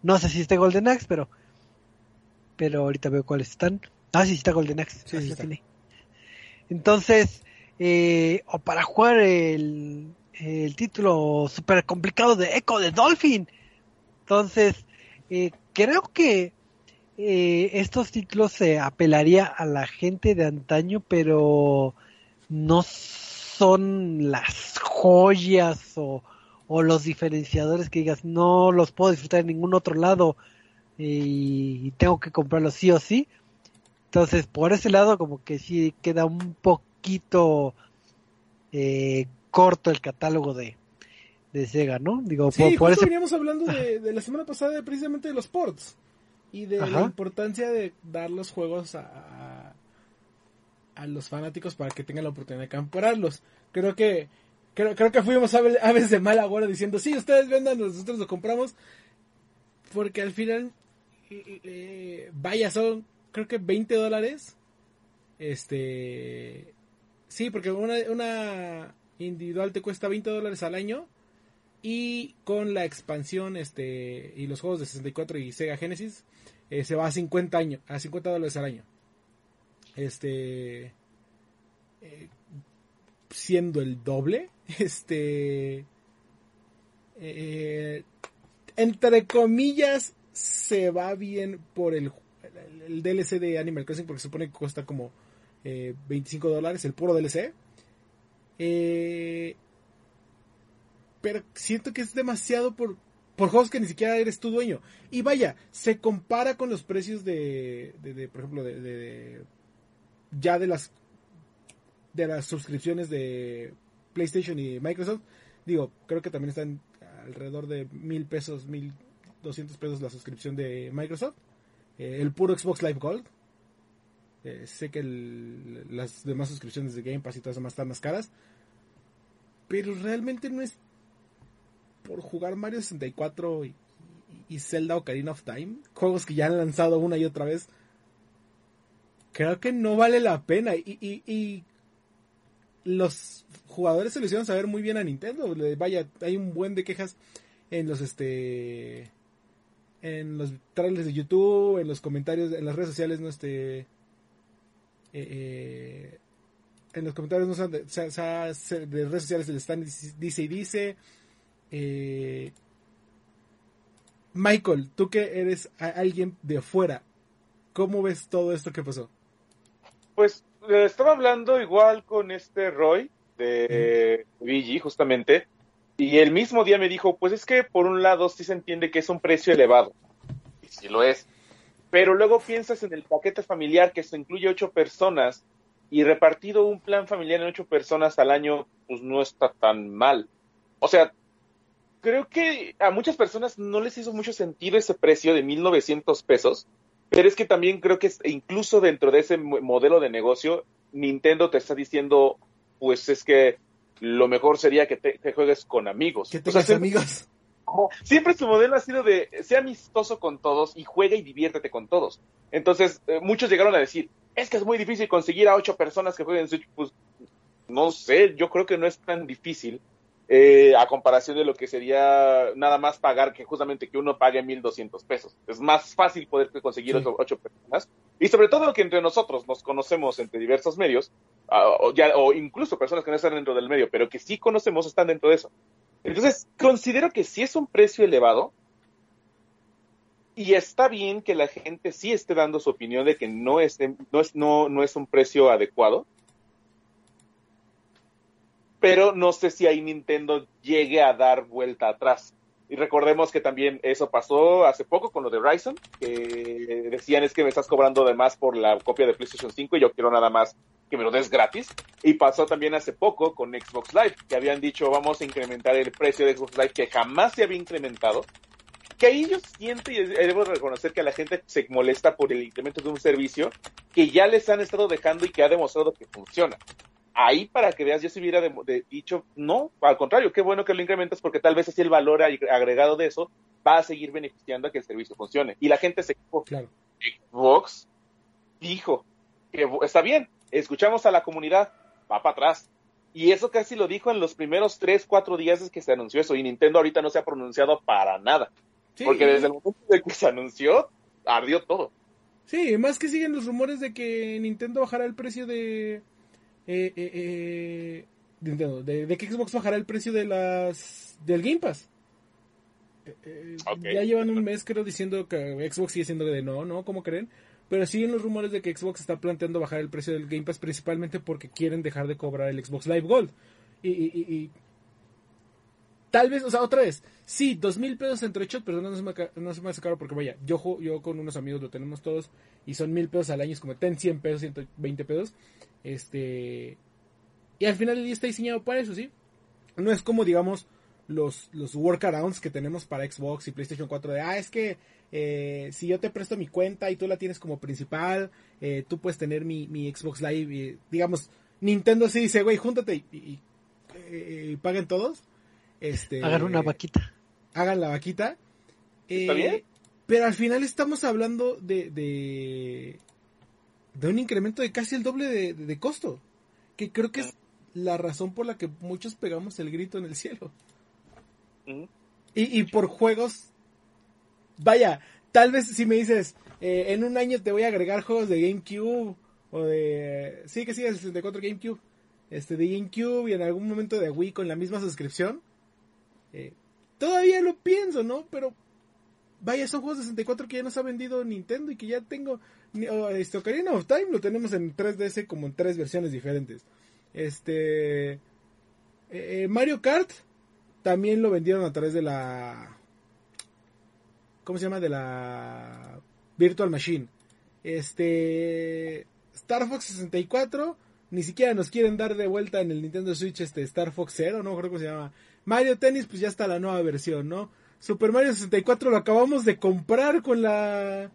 no sé si está Golden Axe, pero, pero ahorita veo cuáles están. Ah, sí, está Golden Axe. Sí, sí Entonces, eh, o para jugar el, el título super complicado de Echo de Dolphin. Entonces, eh, creo que eh, estos títulos se apelaría a la gente de antaño, pero no son las joyas o, los diferenciadores que digas no los puedo disfrutar en ningún otro lado y tengo que comprarlos sí o sí. Entonces, por ese lado, como que sí queda un poquito eh, corto el catálogo de, de Sega, ¿no?
Digo, sí, por, eso veníamos hablando de, de, la semana pasada precisamente de los ports y de la importancia de dar los juegos a, a los fanáticos para que tengan la oportunidad de comprarlos. Creo que creo, creo que fuimos aves de mal agora diciendo, sí, ustedes vendan, nosotros lo compramos. Porque al final, eh, vaya, son creo que 20 dólares. Este, sí, porque una, individual te cuesta 20 dólares al año. Y con la expansión este y los juegos de 64 y Sega Genesis, eh, se va a 50 años, a 50 dólares al año. Este. Eh, siendo el doble. Este. Eh, entre comillas, se va bien por el, el, DLC de Animal Crossing porque se supone que cuesta como 25 eh, dólares el puro DLC. pero siento que es demasiado por, por juegos que ni siquiera eres tu dueño. Y vaya, se compara con los precios de, de, por ejemplo, de, ya de las de las suscripciones de PlayStation y Microsoft, digo, creo que también están alrededor de mil pesos, mil doscientos pesos la suscripción de Microsoft. Eh, el puro Xbox Live Gold. Eh, sé que las demás suscripciones de Game Pass y todas demás están más caras. Pero realmente no es por jugar Mario 64 y, y Zelda Ocarina of Time. Juegos que ya han lanzado una y otra vez creo que no vale la pena. Y, y, y los jugadores se lo hicieron saber muy bien a Nintendo. Vaya, hay un buen de quejas en los este en los trailers de YouTube, en los comentarios, en las redes sociales, no este eh, eh, en los comentarios no de, redes sociales le están dice y dice eh, Michael, tú que eres alguien de afuera, ¿cómo ves todo esto que pasó?
Pues estaba hablando igual con este Roy de VG justamente y el mismo día me dijo, pues es que por un lado sí se entiende que es un precio elevado y sí lo es, pero luego piensas en el paquete familiar que se incluye ocho personas y repartido un plan familiar en ocho personas al año, pues no está tan mal. O sea, creo que a muchas personas no les hizo mucho sentido ese precio de 1.900 pesos, pero es que también creo que incluso dentro de ese modelo de negocio, Nintendo te está diciendo, pues es que lo mejor sería que te, juegues con amigos.
Que tengas amigos.
Siempre su modelo ha sido de sea amistoso con todos y juega y diviértete con todos. Entonces, eh, muchos llegaron a decir, es que es muy difícil conseguir a ocho personas que jueguen Switch. Pues no sé, yo creo que no es tan difícil eh, a comparación de lo que sería nada más pagar que justamente que uno pague 1.200 pesos. Es más fácil poder conseguir ocho, personas. Y sobre todo que entre nosotros nos conocemos entre diversos medios, ah, o, ya, o incluso personas que no están dentro del medio, pero que sí conocemos están dentro de eso. Entonces, considero que sí es un precio elevado y está bien que la gente sí esté dando su opinión de que no es, no es, no, no es un precio adecuado. Pero no sé si ahí Nintendo llegue a dar vuelta atrás. Y recordemos que también eso pasó hace poco con lo de Ryzen, que decían es que me estás cobrando de más por la copia de PlayStation 5 y yo quiero nada más que me lo des gratis. Y pasó también hace poco con Xbox Live, que habían dicho vamos a incrementar el precio de Xbox Live que jamás se había incrementado. Que ahí yo siento y debo reconocer que la gente se molesta por el incremento de un servicio que ya les han estado dejando y que ha demostrado que funciona ahí para que veas, yo si hubiera dicho, no, al contrario, qué bueno que lo incrementas porque tal vez así el valor agregado de eso va a seguir beneficiando a que el servicio funcione. Y la gente se
claro.
Xbox dijo que está bien, escuchamos a la comunidad, va para atrás. Y eso casi lo dijo en los primeros tres, cuatro días desde que se anunció eso. Y Nintendo ahorita no se ha pronunciado para nada. Porque desde el momento de que se anunció, ardió todo.
Sí, más que siguen los rumores de que Nintendo bajará el precio de, eh, eh, eh de, que Xbox bajará el precio de las del Game Pass. Eh, ya llevan un mes creo diciendo que Xbox sigue siendo de no, no, ¿cómo creen? Pero siguen los rumores de que Xbox está planteando bajar el precio del Game Pass principalmente porque quieren dejar de cobrar el Xbox Live Gold. Y, tal vez, o sea, otra vez, sí, dos mil pesos entre ocho, pero no se, me, no se me hace caro porque vaya, yo, yo con unos amigos lo tenemos todos y son mil pesos al año, es como ten 100 pesos, 120 pesos. Este. Y al final el día está diseñado para eso, ¿sí? No es como, digamos, los, los workarounds que tenemos para Xbox y PlayStation 4 de, ah, es que eh, si yo te presto mi cuenta y tú la tienes como principal, eh, tú puedes tener mi, mi Xbox Live, y, digamos, Nintendo sí dice, güey, júntate y, y, paguen todos. Este,
hagan una vaquita.
Hagan la vaquita.
¿Está bien?
Eh, pero al final estamos hablando de, de un incremento de casi el doble de, costo. Que creo que es la razón por la que muchos pegamos el grito en el cielo. y, por juegos, vaya, tal vez si me dices, eh, en un año te voy a agregar juegos de GameCube o de... Sí, que sí, el 64 GameCube. Este, de GameCube y en algún momento de Wii con la misma suscripción. Eh, todavía lo pienso, ¿no? Pero vaya, son juegos de 64 que ya nos ha vendido Nintendo y que ya tengo. Este Ocarina of Time lo tenemos en 3DS como en tres versiones diferentes. Este. Eh, Mario Kart también lo vendieron a través de la. ¿Cómo se llama? De la Virtual Machine. Este. Star Fox 64. Ni siquiera nos quieren dar de vuelta en el Nintendo Switch este Star Fox Zero, no creo que se llama. Mario Tennis, pues ya está la nueva versión, ¿no? Super Mario 64 lo acabamos de comprar con la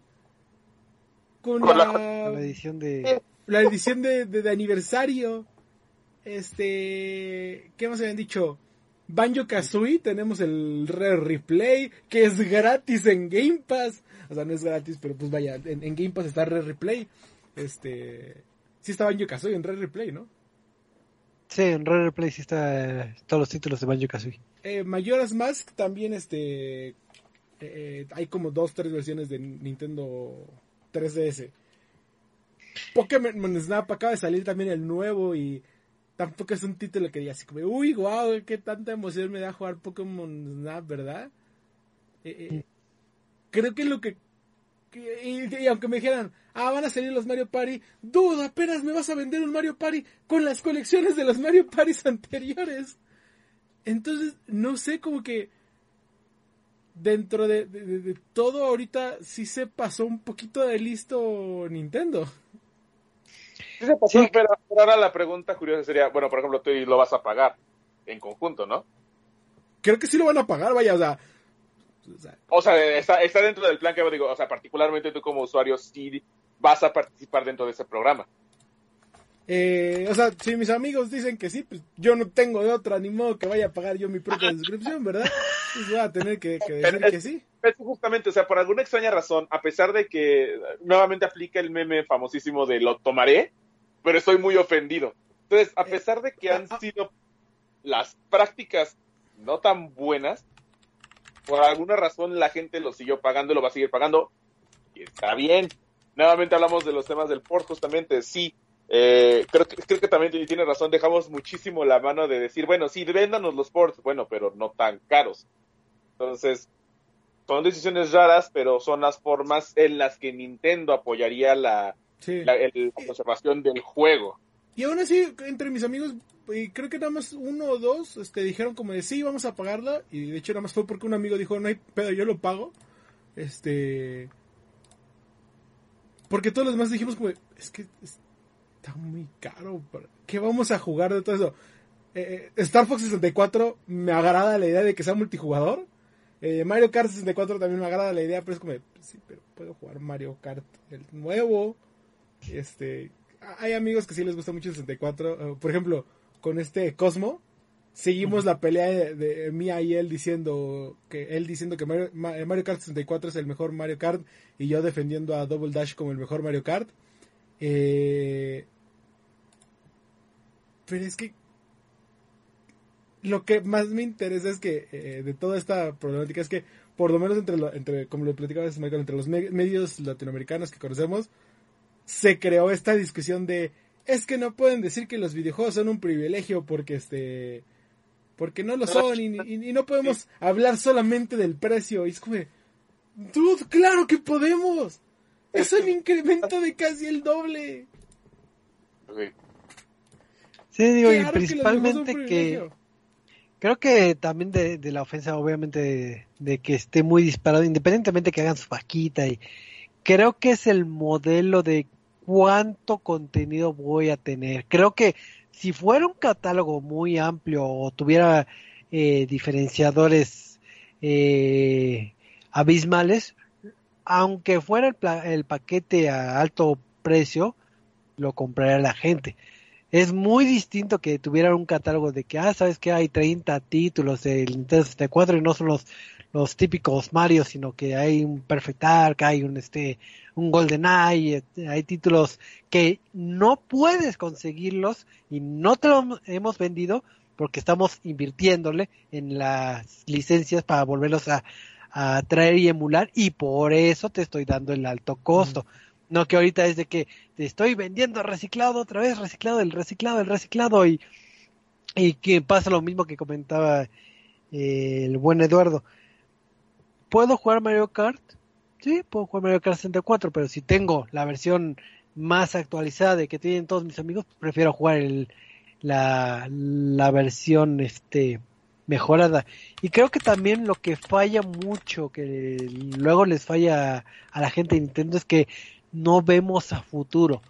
con, la,
edición de
la edición de, aniversario. Este, ¿qué más habían dicho? Banjo Kazooie, tenemos el Rare Replay, que es gratis en Game Pass. O sea, no es gratis, pero pues vaya, en, Game Pass está Rare Replay. este, sí está Banjo Kazooie en Red Replay, ¿no?
Sí, en Rare Replay sí está eh, todos los títulos de Banjo Kazooie.
Eh, Majora's Mask también, este, eh, eh, hay como dos, tres versiones de Nintendo 3DS. Pokémon Snap acaba de salir también el nuevo y tampoco es un título que diga así como, uy, guau, qué tanta emoción me da jugar Pokémon Snap, ¿verdad? Eh, eh, creo que lo que, que- y, y aunque me dijeran, ah, van a salir los Mario Party, duda, apenas me vas a vender un Mario Party con las colecciones de los Mario Parties anteriores. Entonces, no sé, como que dentro de, de- de- de todo ahorita sí se pasó un poquito de listo Nintendo.
Sí se pasó,
Sí.
pero, pero ahora la pregunta curiosa sería, bueno, por ejemplo, tú lo vas a pagar en conjunto, ¿no?
Creo que sí lo van a pagar, vaya, o sea... o sea,
O sea, está, está dentro del plan que digo, o sea, particularmente tú como usuario sí vas a participar dentro de ese programa.
Eh, o sea, si mis amigos dicen que sí, pues yo no tengo de otra, ni modo que vaya a pagar yo mi propia suscripción, ¿verdad? Pues voy a tener que, que decir
Pero
que sí.
Justamente, o sea, por alguna extraña razón, a pesar de que nuevamente aplica el meme famosísimo de lo tomaré, pero estoy muy ofendido. Entonces, a pesar de que han sido las prácticas no tan buenas, por alguna razón la gente lo siguió pagando y lo va a seguir pagando. Y está bien. Nuevamente hablamos de los temas del port, justamente, sí. Eh, creo, que, creo que también tiene razón, dejamos muchísimo la mano de decir, bueno, sí, véndanos los ports, bueno, pero no tan caros. Entonces, son decisiones raras, pero son las formas en las que Nintendo apoyaría la,
Sí.
la, el- la conservación del juego.
Y aún así, entre mis amigos, y creo que nada más uno o dos este, dijeron como de sí, vamos a pagarla. Y de hecho nada más fue porque un amigo dijo, no hay pedo, yo lo pago. Este... Porque todos los demás dijimos como, es que está muy caro. ¿Qué vamos a jugar de todo eso? Eh, eh, Star Fox 64 me agrada la idea de que sea multijugador. Eh, Mario Kart 64 también me agrada la idea, pero es como, de, sí, pero puedo jugar Mario Kart el nuevo. Este, hay amigos que sí les gusta mucho el 64. eh, por ejemplo, con este Cosmo, seguimos la pelea de, de Mía y él diciendo que él diciendo que Mario, Ma- Mario Kart 64 es el mejor Mario Kart y yo defendiendo a Double Dash como el mejor Mario Kart. Eh, pero es que lo que más me interesa es que eh, de toda esta problemática es que por lo menos entre, lo- entre como lo platicaba antes, Michael, entre los me- medios latinoamericanos que conocemos se creó esta discusión de es que no pueden decir que los videojuegos son un privilegio porque este porque no lo son y, y- y no podemos hablar solamente del precio y es como de, dude claro que podemos. Es un incremento de casi el doble
Sí.
Sí, digo, y
Claro
principalmente que creo que también de, de la ofensa, obviamente, de, de que esté muy disparado, independientemente que hagan su vaquita y creo que es el modelo de cuánto contenido voy a tener. Creo que si fuera un catálogo muy amplio o tuviera eh, diferenciadores eh, abismales, aunque fuera el, pla- el paquete a alto precio, lo compraría la gente. Es muy distinto que tuviera un catálogo de que, ah, sabes que hay 30 títulos del Nintendo 64 y no son los, los típicos Mario, sino que hay un Perfect Dark, hay un este, un Golden Eye, hay títulos que no puedes conseguirlos y no te los hemos vendido porque estamos invirtiéndole en las licencias para volverlos a, a traer y emular y por eso te estoy dando el alto costo. No que ahorita es de que te estoy vendiendo reciclado otra vez, reciclado, el reciclado, el reciclado y, y que pasa lo mismo que comentaba eh, el buen Eduardo. ¿Puedo jugar Mario Kart? Sí, puedo jugar Mario Kart 64, pero si tengo la versión más actualizada de que tienen todos mis amigos, prefiero jugar el, la, la versión este mejorada. Y creo que también lo que falla mucho, que luego les falla a la gente de Nintendo, es que no vemos a futuro.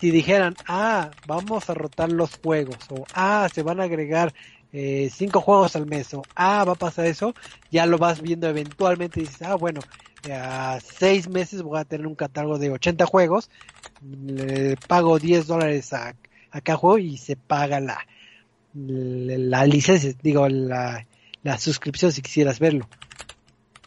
Si dijeran, ah, vamos a rotar los juegos, o ah, se van a agregar eh, cinco juegos al mes, o ah, va a pasar eso, ya lo vas viendo eventualmente y dices, ah, bueno, eh, a seis meses voy a tener un catálogo de 80 juegos, le pago 10 dólares a, a cada juego y se paga la, la, la licencia, digo, la, la suscripción si quisieras verlo.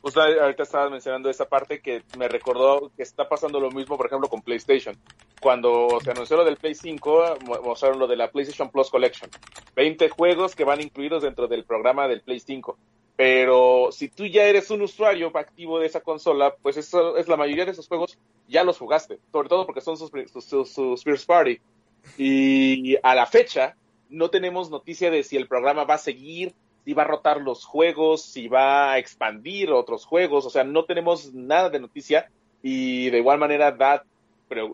Justo ahorita estabas mencionando esa parte que me recordó que está pasando lo mismo, por ejemplo, con PlayStation. cuando se anunció lo del Play 5, mostraron lo de la PlayStation Plus Collection. 20 juegos que van incluidos dentro del programa del Play 5. Pero si tú ya eres un usuario activo de esa consola, pues eso es la mayoría de esos juegos ya los jugaste, sobre todo porque son sus, sus, first party. Y a la fecha no tenemos noticia de si el programa va a seguir, si va a rotar los juegos, si va a expandir otros juegos, o sea, no tenemos nada de noticia y de igual manera da,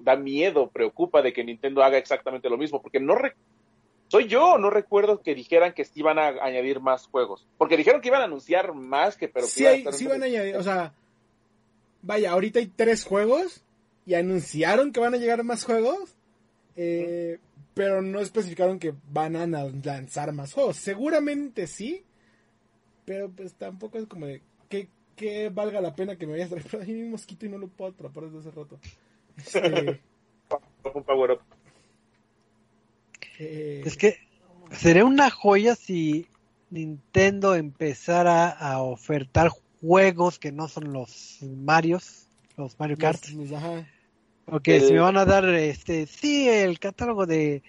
da miedo, preocupa de que Nintendo haga exactamente lo mismo, porque no, soy yo, no recuerdo que dijeran que iban a añadir más juegos. Porque dijeron que iban a anunciar más que, pero
sí, sí van a añadir, o sea, vaya, ahorita hay tres juegos y anunciaron que van a llegar más juegos, eh, pero no especificaron que van a lanzar más juegos. Seguramente sí, pero pues tampoco es como de que, que valga la pena que me vaya a traer ahí un mosquito y no lo puedo atrapar desde hace rato. Este...
un power up.
Eh, es que sería una joya si Nintendo empezara a ofertar juegos que no son los Marios, los Mario Kart. Porque si me van a dar, este, sí, el catálogo de,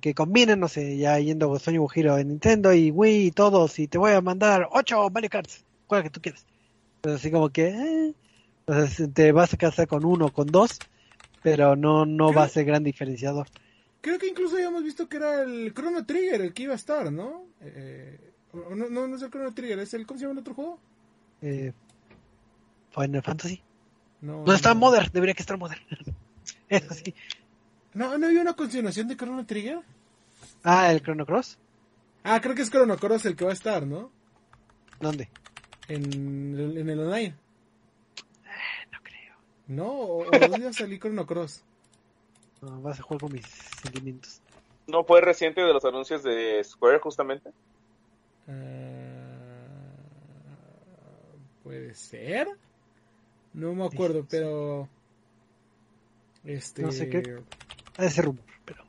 que combinen, no sé, ya yendo sueño giro en Nintendo y Wii y todos, y te voy a mandar ocho Mario Karts, cual que tú quieras. Pero así como que, eh, te vas a casar con uno, con dos, pero no, no va a ser gran diferenciador.
Creo que incluso habíamos visto que era el Chrono Trigger el que iba a estar, ¿no? Eh, no, no, es el Chrono Trigger, es el. ¿Cómo se llama el otro juego?
Eh, Final Fantasy. No, no está Modern, debería que estar Modern. Eso sí.
¿No, ¿No había una continuación de Chrono Trigger?
Ah, el Chrono Cross.
Ah, creo que es Chrono Cross el que va a estar, ¿no?
¿Dónde?
En, en el online.
Eh, no creo.
¿No? ¿O, dónde va a salir Chrono Cross?
vas a jugar con mis sentimientos.
¿No fue reciente de los anuncios de Square, justamente?
Ah, puede ser. No me acuerdo, pero. Este.
No sé qué. Ha de rumor, pero.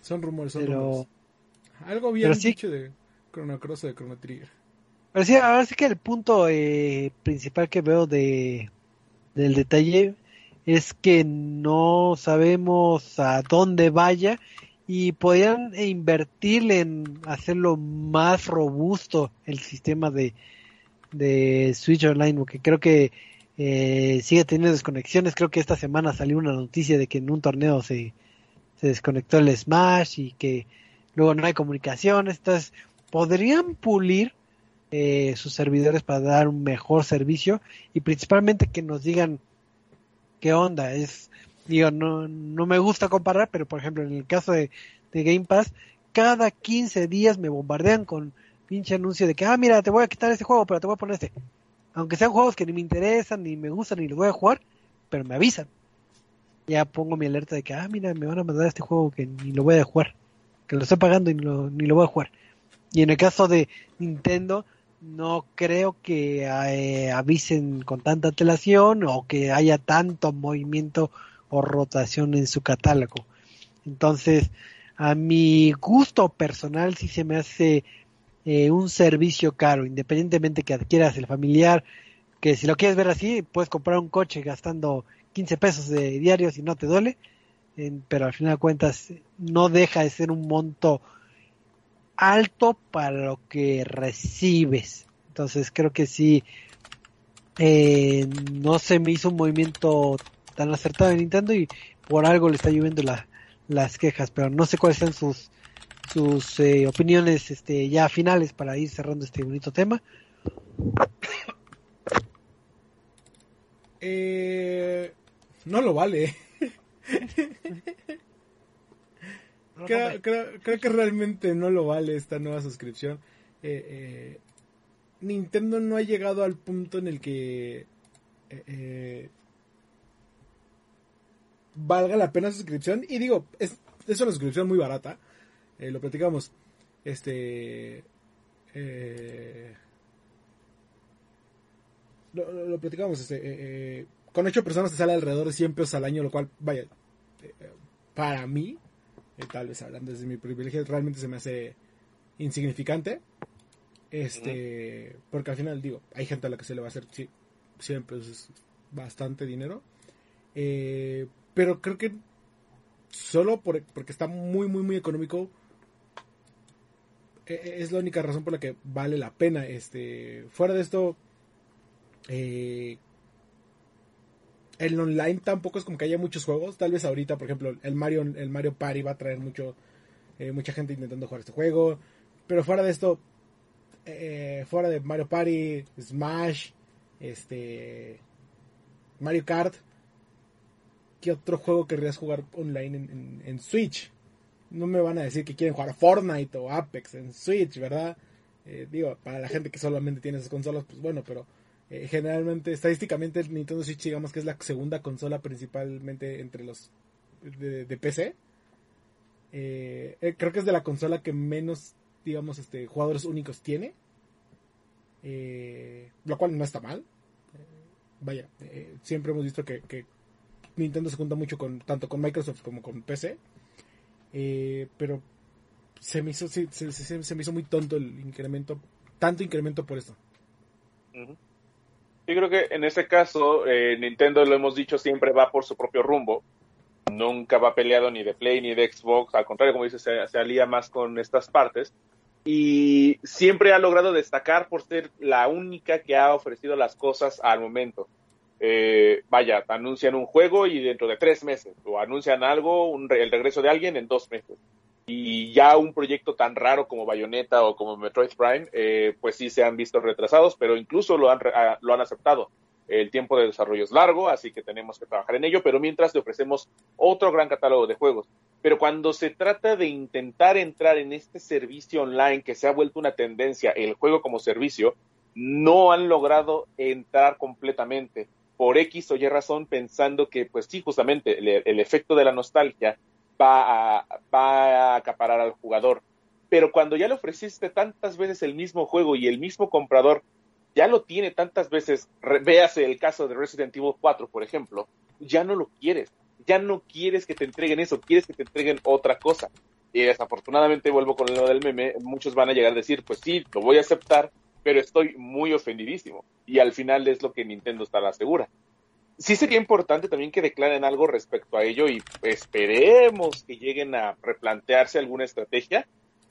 Son rumores, son rumores. Algo bien dicho de Chrono Cross o de Chrono Trigger.
Pero sí, ahora sí que el punto eh, principal que veo de del detalle es que no sabemos a dónde vaya y podrían invertir en hacerlo más robusto el sistema de, de Switch Online, porque creo que eh, sigue teniendo desconexiones. Creo que esta semana salió una noticia de que en un torneo se, se desconectó el Smash y que luego no hay comunicaciones. Entonces, podrían pulir eh, sus servidores para dar un mejor servicio y principalmente que nos digan qué onda. Es, digo, no, no me gusta comparar, pero por ejemplo, en el caso de, Game Pass, cada 15 días me bombardean con pinche anuncio de que, ah, mira, te voy a quitar este juego, pero te voy a poner este. Aunque sean juegos que ni me interesan, ni me gustan, ni los voy a jugar, pero me avisan. Ya pongo mi alerta de que, ah, mira, me van a mandar este juego que ni lo voy a jugar. Que lo estoy pagando y ni lo voy a jugar. Y en el caso de Nintendo, no creo que eh, avisen con tanta antelación o que haya tanto movimiento o rotación en su catálogo. Entonces, a mi gusto personal sí se me hace eh, un servicio caro, independientemente que adquieras el familiar, que si lo quieres ver así, puedes comprar un coche gastando 15 pesos de diarios y no te duele, pero al final de cuentas no deja de ser un monto alto para lo que recibes. Entonces creo que sí, eh, no se me hizo un movimiento tan acertado de Nintendo y por algo le está lloviendo las quejas, pero no sé cuáles son sus sus eh, opiniones este ya finales para ir cerrando este bonito tema.
Eh, no lo vale. creo, que realmente no lo vale esta nueva suscripción. Eh, eh, Nintendo no ha llegado al punto en el que eh, valga la pena su suscripción. Y digo, es, es una suscripción muy barata. Lo platicamos. Este. Lo, lo, platicamos. Este, con ocho personas te sale alrededor de 100 pesos al año, lo cual, vaya, para mí eh, tal vez hablando desde mi privilegio, realmente se me hace insignificante. Este, porque al final digo, hay gente a la que se le va a hacer sí, siempre es bastante dinero. Eh, pero creo que solo por, porque está muy, muy, muy económico. E- e- Es la única razón por la que vale la pena. Este, fuera de esto, eh, el online tampoco es como que haya muchos juegos. Tal vez ahorita, por ejemplo, el Mario, el Mario Party va a traer mucho, eh, mucha gente intentando jugar este juego. Pero fuera de esto, eh, fuera de Mario Party, Smash, este, Mario Kart, ¿qué otro juego querrías jugar online en, en- en Switch? No me van a decir que quieren jugar Fortnite o Apex en Switch, ¿verdad? Eh, digo, para la gente que solamente tiene esas consolas, pues bueno, pero eh, generalmente, estadísticamente, el Nintendo Switch, digamos que es la segunda consola principalmente entre los de, PC. Eh, creo que es de la consola que menos, digamos, este, jugadores únicos tiene. Lo cual no está mal. Vaya, siempre hemos visto que, que Nintendo se junta mucho con tanto con Microsoft como con PC. Eh, pero se me hizo se, se- se me hizo muy tonto el incremento, tanto incremento por esto.
Yo creo que en este caso, eh, Nintendo, lo hemos dicho, siempre va por su propio rumbo. Nunca va peleado ni de Play ni de Xbox. Al contrario, como dices, se alía más con estas partes. Y siempre ha logrado destacar por ser la única que ha ofrecido las cosas al momento. Eh, vaya, anuncian un juego y dentro de tres meses. O anuncian algo, un re- el regreso de alguien en dos meses. Y ya un proyecto tan raro como Bayonetta o como Metroid Prime, eh, pues sí se han visto retrasados, pero incluso lo han, ah, lo han aceptado. El tiempo de desarrollo es largo, así que tenemos que trabajar en ello, pero mientras le ofrecemos otro gran catálogo de juegos. Pero cuando se trata de intentar entrar en este servicio online que se ha vuelto una tendencia, el juego como servicio, no han logrado entrar completamente por X o Y razón pensando que, pues sí, justamente el, el efecto de la nostalgia va a, va acaparar al jugador. Pero cuando ya le ofreciste tantas veces el mismo juego y el mismo comprador ya lo tiene tantas veces, véase el caso de Resident Evil 4, por ejemplo, ya no lo quieres, ya no quieres que te entreguen eso, quieres que te entreguen otra cosa. Y desafortunadamente vuelvo con lo del meme, muchos van a llegar a decir, pues sí, lo voy a aceptar, pero estoy muy ofendidísimo. Y al final es lo que Nintendo está segura. Sí sería importante también que declaren algo respecto a ello y esperemos que lleguen a replantearse alguna estrategia,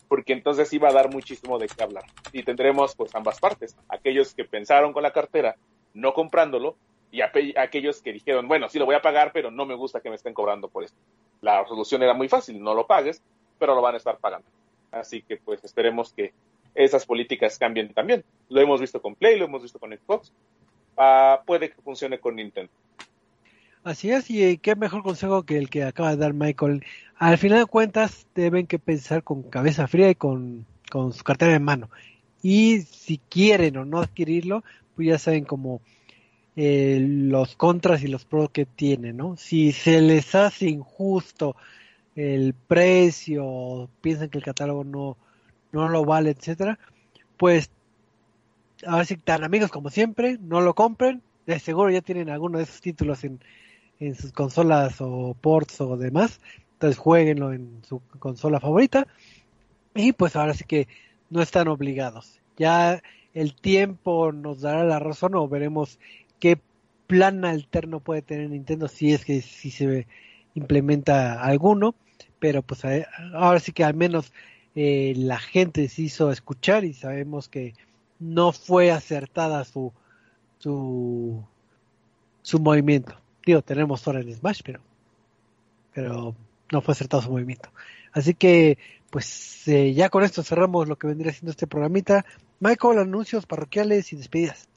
porque entonces va a dar muchísimo de qué hablar. Y tendremos pues ambas partes, aquellos que pensaron con la cartera no comprándolo y aquellos que dijeron, bueno, sí lo voy a pagar, pero no me gusta que me estén cobrando por esto. La solución era muy fácil, no lo pagues, pero lo van a estar pagando. Así que pues esperemos que esas políticas cambien también. Lo hemos visto con Play, lo hemos visto con Xbox. Ah, puede que funcione con Nintendo.
Así es, y eh, qué mejor consejo que el que acaba de dar Michael. Al final de cuentas, deben que pensar con cabeza fría y con, con su cartera en mano. Y si quieren o no adquirirlo, pues ya saben como eh, los contras y los pros que tiene, ¿no? Si se les hace injusto el precio, piensan que el catálogo no, no lo vale, etcétera, pues ahora sí, tan amigos como siempre, no lo compren, de seguro ya tienen alguno de esos títulos en, en sus consolas o ports o demás, entonces jueguenlo en su consola favorita. Y pues ahora sí que no están obligados. Ya el tiempo nos dará la razón o veremos qué plan alterno puede tener Nintendo si es que si se implementa alguno, pero pues ahora sí que al menos eh, la gente se hizo escuchar y sabemos que no fue acertada su su su movimiento. Digo, tenemos ahora en Smash, pero pero no fue acertado su movimiento. Así que pues eh, ya con esto cerramos lo que vendría siendo este programita. Michael, anuncios parroquiales y despedidas.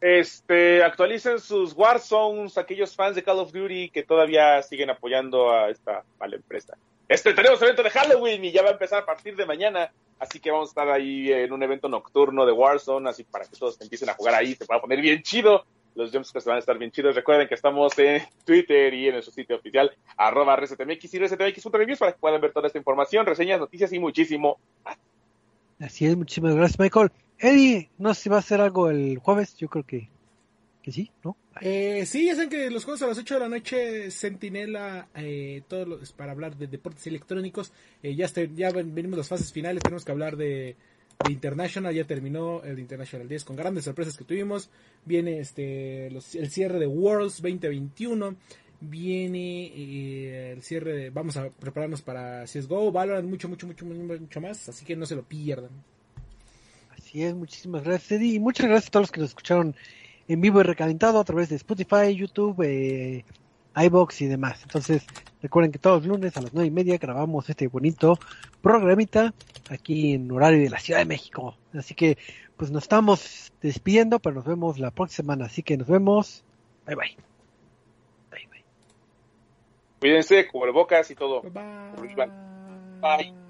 Este, actualicen sus Warzones, aquellos fans de Call of Duty que todavía siguen apoyando a esta mala empresa. Este, tenemos evento de Halloween y ya va a empezar a partir de mañana, así que vamos a estar ahí en un evento nocturno de Warzone, así para que todos empiecen a jugar ahí, se va poner bien chido. Los jumpscares van a estar bien chidos. Recuerden que estamos en Twitter y en nuestro sitio oficial, arroba resetmx y resetmx.reviews para que puedan ver toda esta información, reseñas, noticias y muchísimo
Así es, muchísimas gracias, Michael. Eddie, no sé si va a hacer algo el jueves, yo creo que, que sí, ¿no?
Eh, sí, ya saben que los juegos a las 8 de la noche, Sentinela, eh, todos los, para hablar de deportes electrónicos. Eh, ya, este- ya ven- venimos las fases finales, tenemos que hablar de, de International, ya terminó el International 10 con grandes sorpresas que tuvimos. Viene este los- el cierre de Worlds 2021. viene eh, el cierre de, vamos a prepararnos para CSGO, Valorant, mucho, mucho, mucho, mucho más, así que no se lo pierdan.
Así es, muchísimas gracias Eddie y muchas gracias a todos los que nos escucharon en vivo y recalentado a través de Spotify, YouTube, eh, iBox y demás. Entonces, recuerden que todos los lunes a las nueve y media grabamos este bonito programita aquí en horario de la Ciudad de México. Así que, pues nos estamos despidiendo, pero nos vemos la próxima semana. Así que nos vemos. Bye bye. Bye bye.
Cuídense, bocas y todo.
Bye.
Bye.